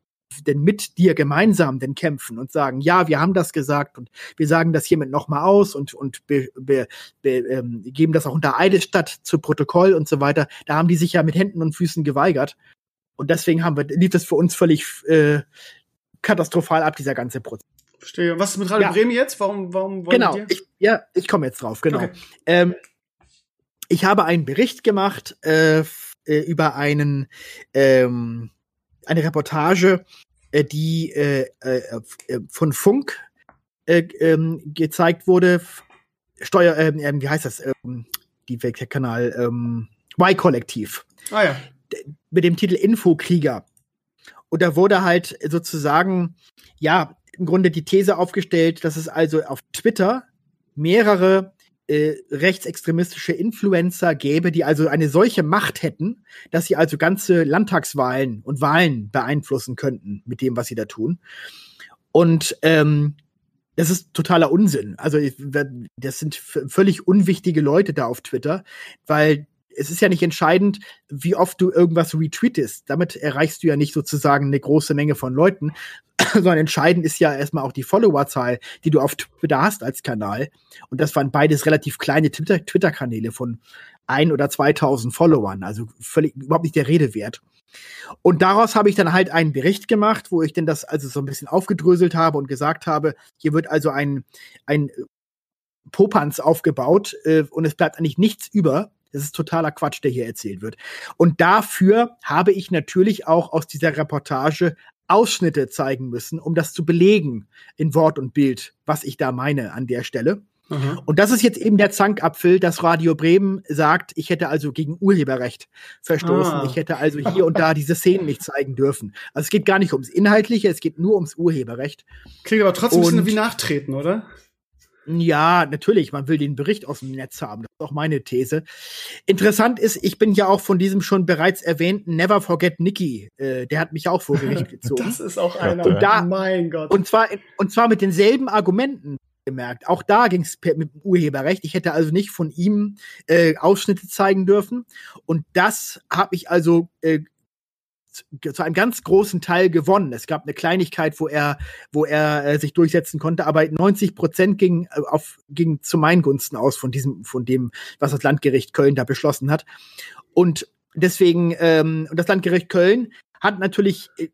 denn mit dir gemeinsam denn kämpfen und sagen, ja, wir haben das gesagt und wir sagen das hiermit nochmal aus und, und be, be, be, ähm, geben das auch unter Eidesstadt zu Protokoll und so weiter. Da haben die sich ja mit Händen und Füßen geweigert. Und deswegen haben wir, lief das für uns völlig äh, katastrophal ab, dieser ganze Prozess. Verstehe. Was ist mit Radio Ja. Bremen jetzt? Warum, warum wollen Genau, ich, ja, ich komme jetzt drauf, genau. Okay. Ähm, ich habe einen Bericht gemacht äh, äh, über einen ähm, eine Reportage, äh, die äh, äh, äh, von Funk äh, ähm, gezeigt wurde. Steuer, ähm, ähm, wie heißt das? Ähm, die Kanal ähm, Y-Kollektiv Ah ja. Mit dem Titel Infokrieger. Und da wurde halt sozusagen, ja, im Grunde die These aufgestellt, dass es also auf Twitter mehrere äh, rechtsextremistische Influencer gäbe, die also eine solche Macht hätten, dass sie also ganze Landtagswahlen und Wahlen beeinflussen könnten mit dem, was sie da tun. Und ähm, das ist totaler Unsinn. Also das sind völlig unwichtige Leute da auf Twitter, weil es ist ja nicht entscheidend, wie oft du irgendwas retweetest. Damit erreichst du ja nicht sozusagen eine große Menge von Leuten, sondern entscheidend ist ja erstmal auch die Followerzahl, die du auf Twitter hast als Kanal. Und das waren beides relativ kleine Twitter- Twitter-Kanäle von ein oder 2000 Followern, also völlig überhaupt nicht der Rede wert. Und daraus habe ich dann halt einen Bericht gemacht, wo ich denn das also so ein bisschen aufgedröselt habe und gesagt habe, hier wird also ein, ein Popanz aufgebaut äh, und es bleibt eigentlich nichts über. Das ist totaler Quatsch, der hier erzählt wird. Und dafür habe ich natürlich auch aus dieser Reportage Ausschnitte zeigen müssen, um das zu belegen in Wort und Bild, was ich da meine an der Stelle. Aha. Und das ist jetzt eben der Zankapfel, dass Radio Bremen sagt, ich hätte also gegen Urheberrecht verstoßen. Ah. Ich hätte also hier und da diese Szenen nicht zeigen dürfen. Also es geht gar nicht ums Inhaltliche, es geht nur ums Urheberrecht. Klingt aber trotzdem ein bisschen Und- wie Nachtreten, oder? Ja, natürlich, man will den Bericht aus dem Netz haben. Das ist auch meine These. Interessant ist, ich bin ja auch von diesem schon bereits erwähnten Never Forget Nicky, äh, der hat mich auch vor Gericht gezogen. Das ist auch einer. Und da- mein Gott. Und zwar, und zwar mit denselben Argumenten gemerkt. Auch da ging es mit dem Urheberrecht. Ich hätte also nicht von ihm äh, Ausschnitte zeigen dürfen. Und das habe ich also äh, zu, zu einem ganz großen Teil gewonnen. Es gab eine Kleinigkeit, wo er, wo er äh, sich durchsetzen konnte, aber 90 Prozent ging äh, auf ging zu meinen Gunsten aus von diesem, von dem, was das Landgericht Köln da beschlossen hat. Und deswegen, ähm, und das Landgericht Köln hat natürlich äh,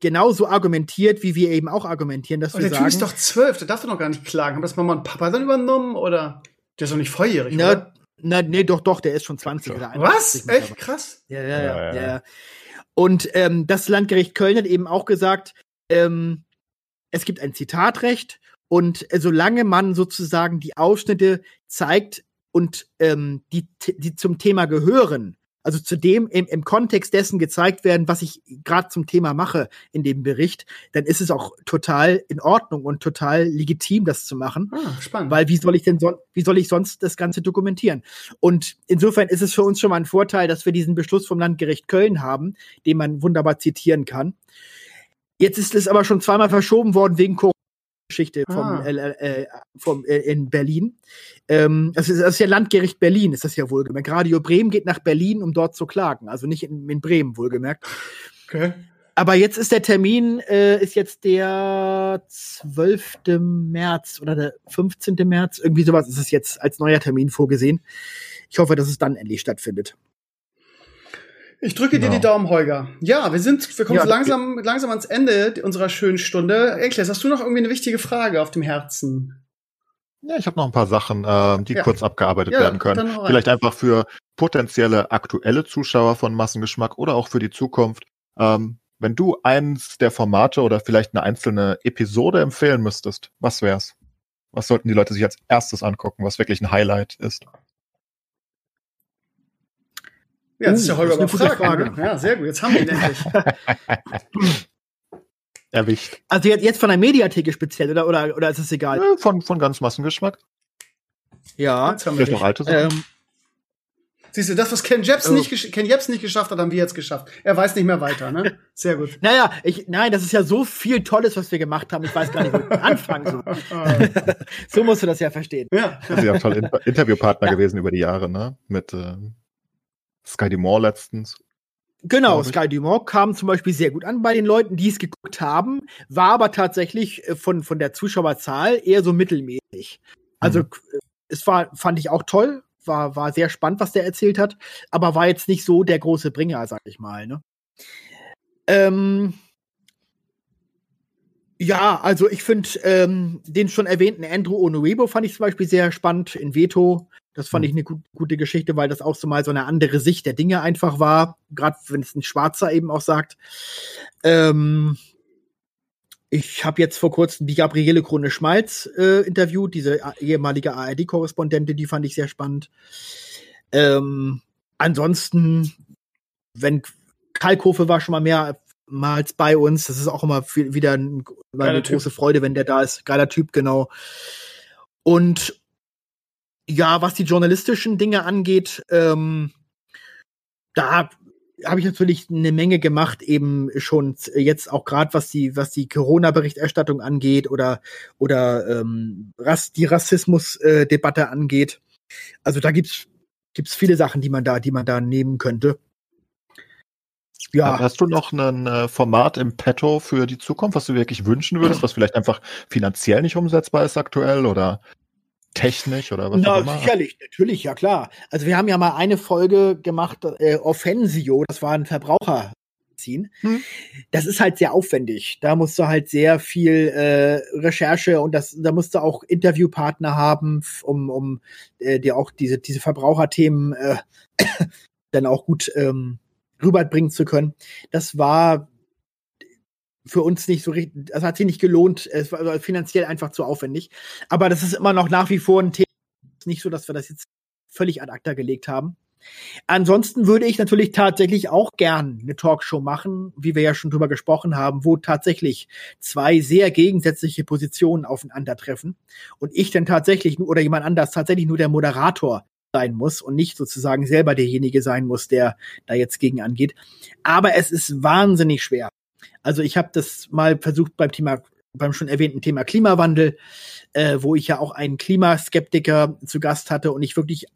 genauso argumentiert, wie wir eben auch argumentieren, dass Und wir der Typ ist sagen, doch zwölf, der darf doch noch gar nicht klagen. Haben das Mama und Papa dann übernommen oder? Der ist doch nicht volljährig, oder? na, na, nee, doch, doch, der ist schon 20 oder 21 Was? Echt krass? Ja, ja, ja. Ja, ja, ja. Und ähm, das Landgericht Köln hat eben auch gesagt, ähm, es gibt ein Zitatrecht und äh, solange man sozusagen die Ausschnitte zeigt und ähm, die, die zum Thema gehören, also zu dem im, im Kontext dessen gezeigt werden, was ich gerade zum Thema mache in dem Bericht, dann ist es auch total in Ordnung und total legitim, das zu machen. Ah, spannend. Weil wie soll ich denn son wie soll ich sonst das Ganze dokumentieren? Und insofern ist es für uns schon mal ein Vorteil, dass wir diesen Beschluss vom Landgericht Köln haben, den man wunderbar zitieren kann. Jetzt ist es aber schon zweimal verschoben worden wegen Corona-Geschichte vom, Ah. äh, vom äh, in Berlin. Ähm, das, ist, das ist ja Landgericht Berlin, ist das ja wohlgemerkt. Radio Bremen geht nach Berlin, um dort zu klagen, also nicht in, in Bremen wohlgemerkt. okay. Aber jetzt ist der Termin, äh, ist jetzt der 12. März oder der 15. März, irgendwie sowas ist es jetzt als neuer Termin vorgesehen. Ich hoffe, dass es dann endlich stattfindet. Ich drücke dir Ja. die Daumen, Holger. Ja, wir sind, wir kommen Ja, so langsam, langsam ans Ende unserer schönen Stunde. Ekles, hast du noch irgendwie eine wichtige Frage auf dem Herzen? Ja, ich habe noch ein paar Sachen, ähm, die Ja. kurz abgearbeitet Ja, werden können. Vielleicht einfach für potenzielle aktuelle Zuschauer von Massengeschmack oder auch für die Zukunft. Ähm, wenn du eins der Formate oder vielleicht eine einzelne Episode empfehlen müsstest, was wär's? Was sollten die Leute sich als erstes angucken, was wirklich ein Highlight ist? Ja, das Uh, ist ja Holger ist eine gute Frage. ne? Ja, sehr gut. Jetzt haben wir ihn endlich. Erwischt. Also jetzt, jetzt von der Mediatheke speziell, oder, oder, oder ist es egal? Äh, Von, von ganz Massengeschmack. Ja. Jetzt haben wir Vielleicht noch dich. alte Sachen. Ähm, Siehst du, das, was Ken Jebs, Oh. nicht, Ken Jebs nicht geschafft hat, haben wir jetzt geschafft. Er weiß nicht mehr weiter, ne? Sehr gut. naja, ich, nein, das ist ja so viel Tolles, was wir gemacht haben. Ich weiß gar nicht, wo ich anfangen soll. So musst du das ja verstehen. ja. Sie ja toll Interviewpartner gewesen über die Jahre, ne? Mit ähm, Sky Moore letztens. Genau. Sky Dumont kam zum Beispiel sehr gut an bei den Leuten, die es geguckt haben, war aber tatsächlich äh, von, von der Zuschauerzahl eher so mittelmäßig. Also Mhm. äh, es war, fand ich auch toll, war, war sehr spannend, was der erzählt hat, aber war jetzt nicht so der große Bringer, sag ich mal. Ne? Ähm, ja, also ich finde ähm, den schon erwähnten Andrew Onuebo fand ich zum Beispiel sehr spannend in Veto. Das fand Mhm. ich eine gut, gute Geschichte, weil das auch so mal so eine andere Sicht der Dinge einfach war. Gerade wenn es ein Schwarzer eben auch sagt. Ähm, ich habe jetzt vor kurzem die Gabriele Krone Schmalz äh, interviewt, diese a- ehemalige ARD-Korrespondentin, die fand ich sehr spannend. Ähm, ansonsten, wenn Kalkofe war schon mal mehrmals bei uns, das ist auch immer viel, wieder ein, eine Typ. große Freude, wenn der da ist. Geiler Typ, genau. Und ja, was die journalistischen Dinge angeht, ähm, da habe ich natürlich eine Menge gemacht, eben schon jetzt auch gerade was die was die Corona-Berichterstattung angeht oder oder ähm, Rass, die Rassismus-Debatte angeht. Also da gibt's gibt's viele Sachen, die man da die man da nehmen könnte. Ja, Hast du noch ein äh, Format im Petto für die Zukunft, was du wirklich wünschen würdest, was vielleicht einfach finanziell nicht umsetzbar ist aktuell oder technisch oder was auch Na, immer? sicherlich, natürlich, ja klar. Also wir haben ja mal eine Folge gemacht, äh, Offensio, das war ein Verbraucher. Hm. Das ist halt sehr aufwendig. Da musst du halt sehr viel äh, Recherche und das, da musst du auch Interviewpartner haben, um, um äh, dir auch diese, diese Verbraucherthemen äh, dann auch gut ähm, rüberbringen zu können. Das war für uns nicht so richtig, das hat sich nicht gelohnt, es war finanziell einfach zu aufwendig. Aber das ist immer noch nach wie vor ein Thema. Nicht so, dass wir das jetzt völlig ad acta gelegt haben. Ansonsten würde ich natürlich tatsächlich auch gern eine Talkshow machen, wie wir ja schon drüber gesprochen haben, wo tatsächlich zwei sehr gegensätzliche Positionen aufeinandertreffen und ich dann tatsächlich oder jemand anders tatsächlich nur der Moderator sein muss und nicht sozusagen selber derjenige sein muss, der da jetzt gegen angeht. Aber es ist wahnsinnig schwer. Also ich habe das mal versucht beim Thema, beim schon erwähnten Thema Klimawandel, äh, wo ich ja auch einen Klimaskeptiker zu Gast hatte und ich wirklich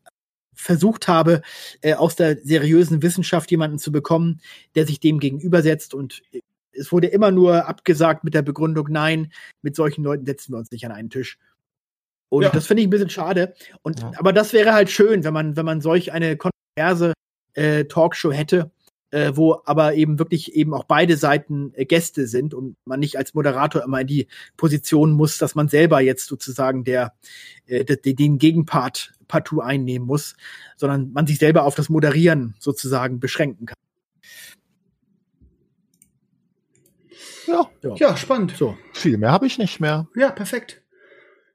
versucht habe, äh, aus der seriösen Wissenschaft jemanden zu bekommen, der sich dem gegenübersetzt und es wurde immer nur abgesagt mit der Begründung, nein, mit solchen Leuten setzen wir uns nicht an einen Tisch. Und Ja. das finde ich ein bisschen schade. Und Ja. aber das wäre halt schön, wenn man, wenn man solch eine kontroverse äh, Talkshow hätte, äh, wo aber eben wirklich eben auch beide Seiten äh, Gäste sind und man nicht als Moderator immer in die Position muss, dass man selber jetzt sozusagen der äh, de- den Gegenpart partout einnehmen muss, sondern man sich selber auf das Moderieren sozusagen beschränken kann. Ja, Ja, spannend. So. viel mehr habe ich nicht mehr. Ja, perfekt.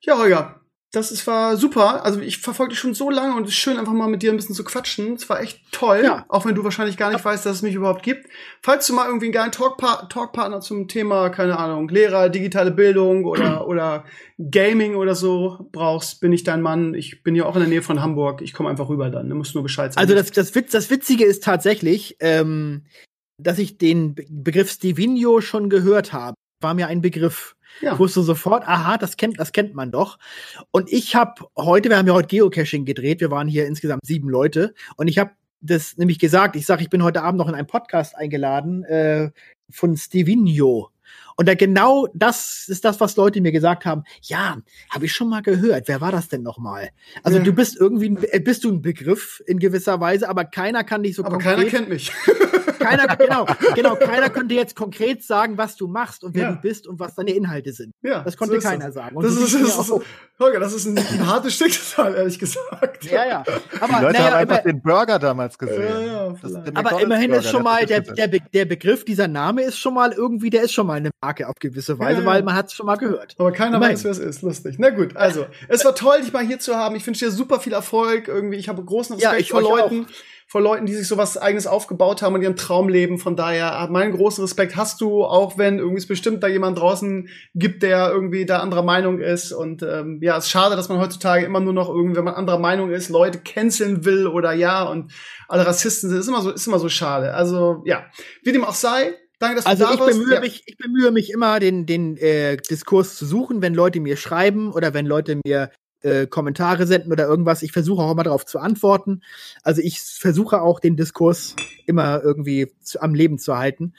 Ja, Holger, das ist, war super. Also ich verfolge dich schon so lange und es ist schön, einfach mal mit dir ein bisschen zu quatschen. Es war echt toll, Ja. auch wenn du wahrscheinlich gar nicht weißt, dass es mich überhaupt gibt. Falls du mal irgendwie einen geilen Talkpa Talkpartner zum Thema, keine Ahnung, Lehrer, digitale Bildung oder, oder Gaming oder so brauchst, bin ich dein Mann. Ich bin ja auch in der Nähe von Hamburg. Ich komme einfach rüber dann. Du musst nur Bescheid sagen. Also das, das, Witz, das Witzige ist tatsächlich, ähm, dass ich den Be Begriff Stevino schon gehört habe. War mir ein Begriff. Ja. Ich wusste sofort, aha, das kennt, das kennt man doch. Und ich habe heute, wir haben ja heute Geocaching gedreht, wir waren hier insgesamt sieben Leute und ich habe das nämlich gesagt, ich sage, ich bin heute Abend noch in einen Podcast eingeladen äh, von Stevino. Und da genau das ist das, was Leute mir gesagt haben. Ja, habe ich schon mal gehört. Wer war das denn noch mal? Also Ja. du bist irgendwie, ein, äh, bist du ein Begriff in gewisser Weise, aber keiner kann dich so Aber konkret. keiner kennt mich. keiner, genau, genau, keiner könnte jetzt konkret sagen, was du machst und wer Ja. du bist und was deine Inhalte sind. ja, Das konnte so keiner das. sagen. Und Das ist, das ist. Holger, das ist ein, ein hartes Schicksal, ehrlich gesagt. Ja, ja. Die Aber, Leute naja, haben einfach den Burger damals gesehen. Ja, ja, aber immerhin ist schon mal der, der, Be der Begriff, dieser Name ist schon mal irgendwie, der ist schon mal eine Marke auf gewisse Weise, Ja, ja. weil man hat es schon mal gehört. Aber keiner Immerhin. weiß, wer es ist. Lustig. Na gut, also, es war toll, dich mal hier zu haben. Ich wünsche dir super viel Erfolg. Irgendwie, ich habe großen Ja, Respekt ich vor Leuten, vor Leuten, die sich sowas eigenes aufgebaut haben und ihren Traum leben. Von daher, meinen großen Respekt hast du, auch wenn irgendwie es bestimmt da jemand draußen gibt, der irgendwie da anderer Meinung ist. Und ähm, ja, es ist schade, dass man heutzutage immer nur noch irgendwie, wenn man anderer Meinung ist, Leute canceln will oder ja und alle Rassisten sind. Ist immer so, ist immer so schade. Also, ja. Wie dem auch sei, danke, dass Also du da ich bemühe ja. mich, ich bemühe mich immer, den, den äh, Diskurs zu suchen, wenn Leute mir schreiben oder wenn Leute mir äh, Kommentare senden oder irgendwas. Ich versuche auch immer darauf zu antworten. Also ich versuche auch den Diskurs immer irgendwie zu, am Leben zu halten.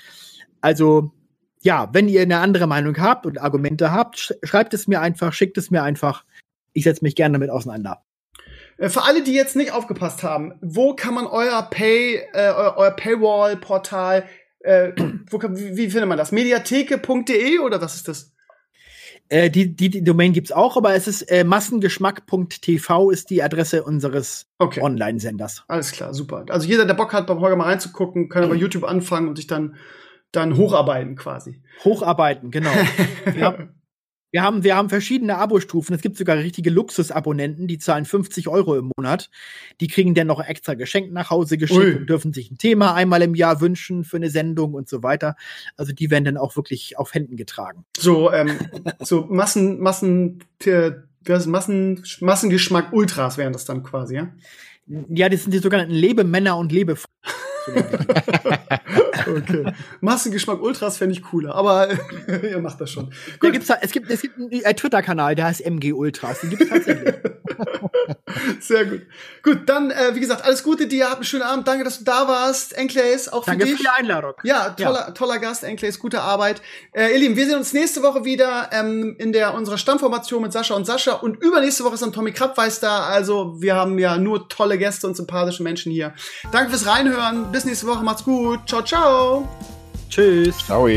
Also ja, wenn ihr eine andere Meinung habt und Argumente habt, sch schreibt es mir einfach, schickt es mir einfach. Ich setze mich gerne damit auseinander. Äh, für alle, die jetzt nicht aufgepasst haben, wo kann man euer Pay, äh, euer Paywall-Portal, äh, wo wie, wie findet man das? Mediatheke.de oder was ist das? Äh, die, die, die Domain gibt's auch, aber es ist äh, massengeschmack.tv ist die Adresse unseres Okay. Online-Senders. Alles klar, super. Also jeder, der Bock hat, beim Holger mal reinzugucken, kann aber YouTube anfangen und sich dann, dann hocharbeiten quasi. Hocharbeiten, genau. haben, wir, haben, wir haben verschiedene Abo-Stufen. Es gibt sogar richtige Luxusabonnenten, die zahlen 50 Euro im Monat. Die kriegen dann noch extra Geschenk nach Hause geschickt Ui. und dürfen sich ein Thema einmal im Jahr wünschen für eine Sendung und so weiter. Also die werden dann auch wirklich auf Händen getragen. So, ähm, so Massen, Massen, äh? Massen, Massengeschmack Ultras wären das dann quasi, ja? Ja, das sind die sogenannten Lebemänner und Lebefrauen. Okay. Massengeschmack Ultras fände ich cooler, aber ihr macht das schon. Da gibt's, es gibt, es gibt einen äh, Twitter-Kanal, der heißt MG Ultras. Den gibt's tatsächlich. Sehr gut. Gut, dann, äh, wie gesagt, alles Gute dir, habt einen schönen Abend. Danke, dass du da warst. Enclays, auch für Danke dich. für die Einladung. Ja, toller, toller Gast, Enclays, gute Arbeit. Äh, ihr Lieben, wir sehen uns nächste Woche wieder ähm, in der unserer Stammformation mit Sascha und Sascha und übernächste Woche ist dann Tommy Krabweis da. Also wir haben ja nur tolle Gäste und sympathische Menschen hier. Danke fürs Reinhören. Bis nächste Woche. Macht's gut. Ciao, ciao. Tschüss. Ciao.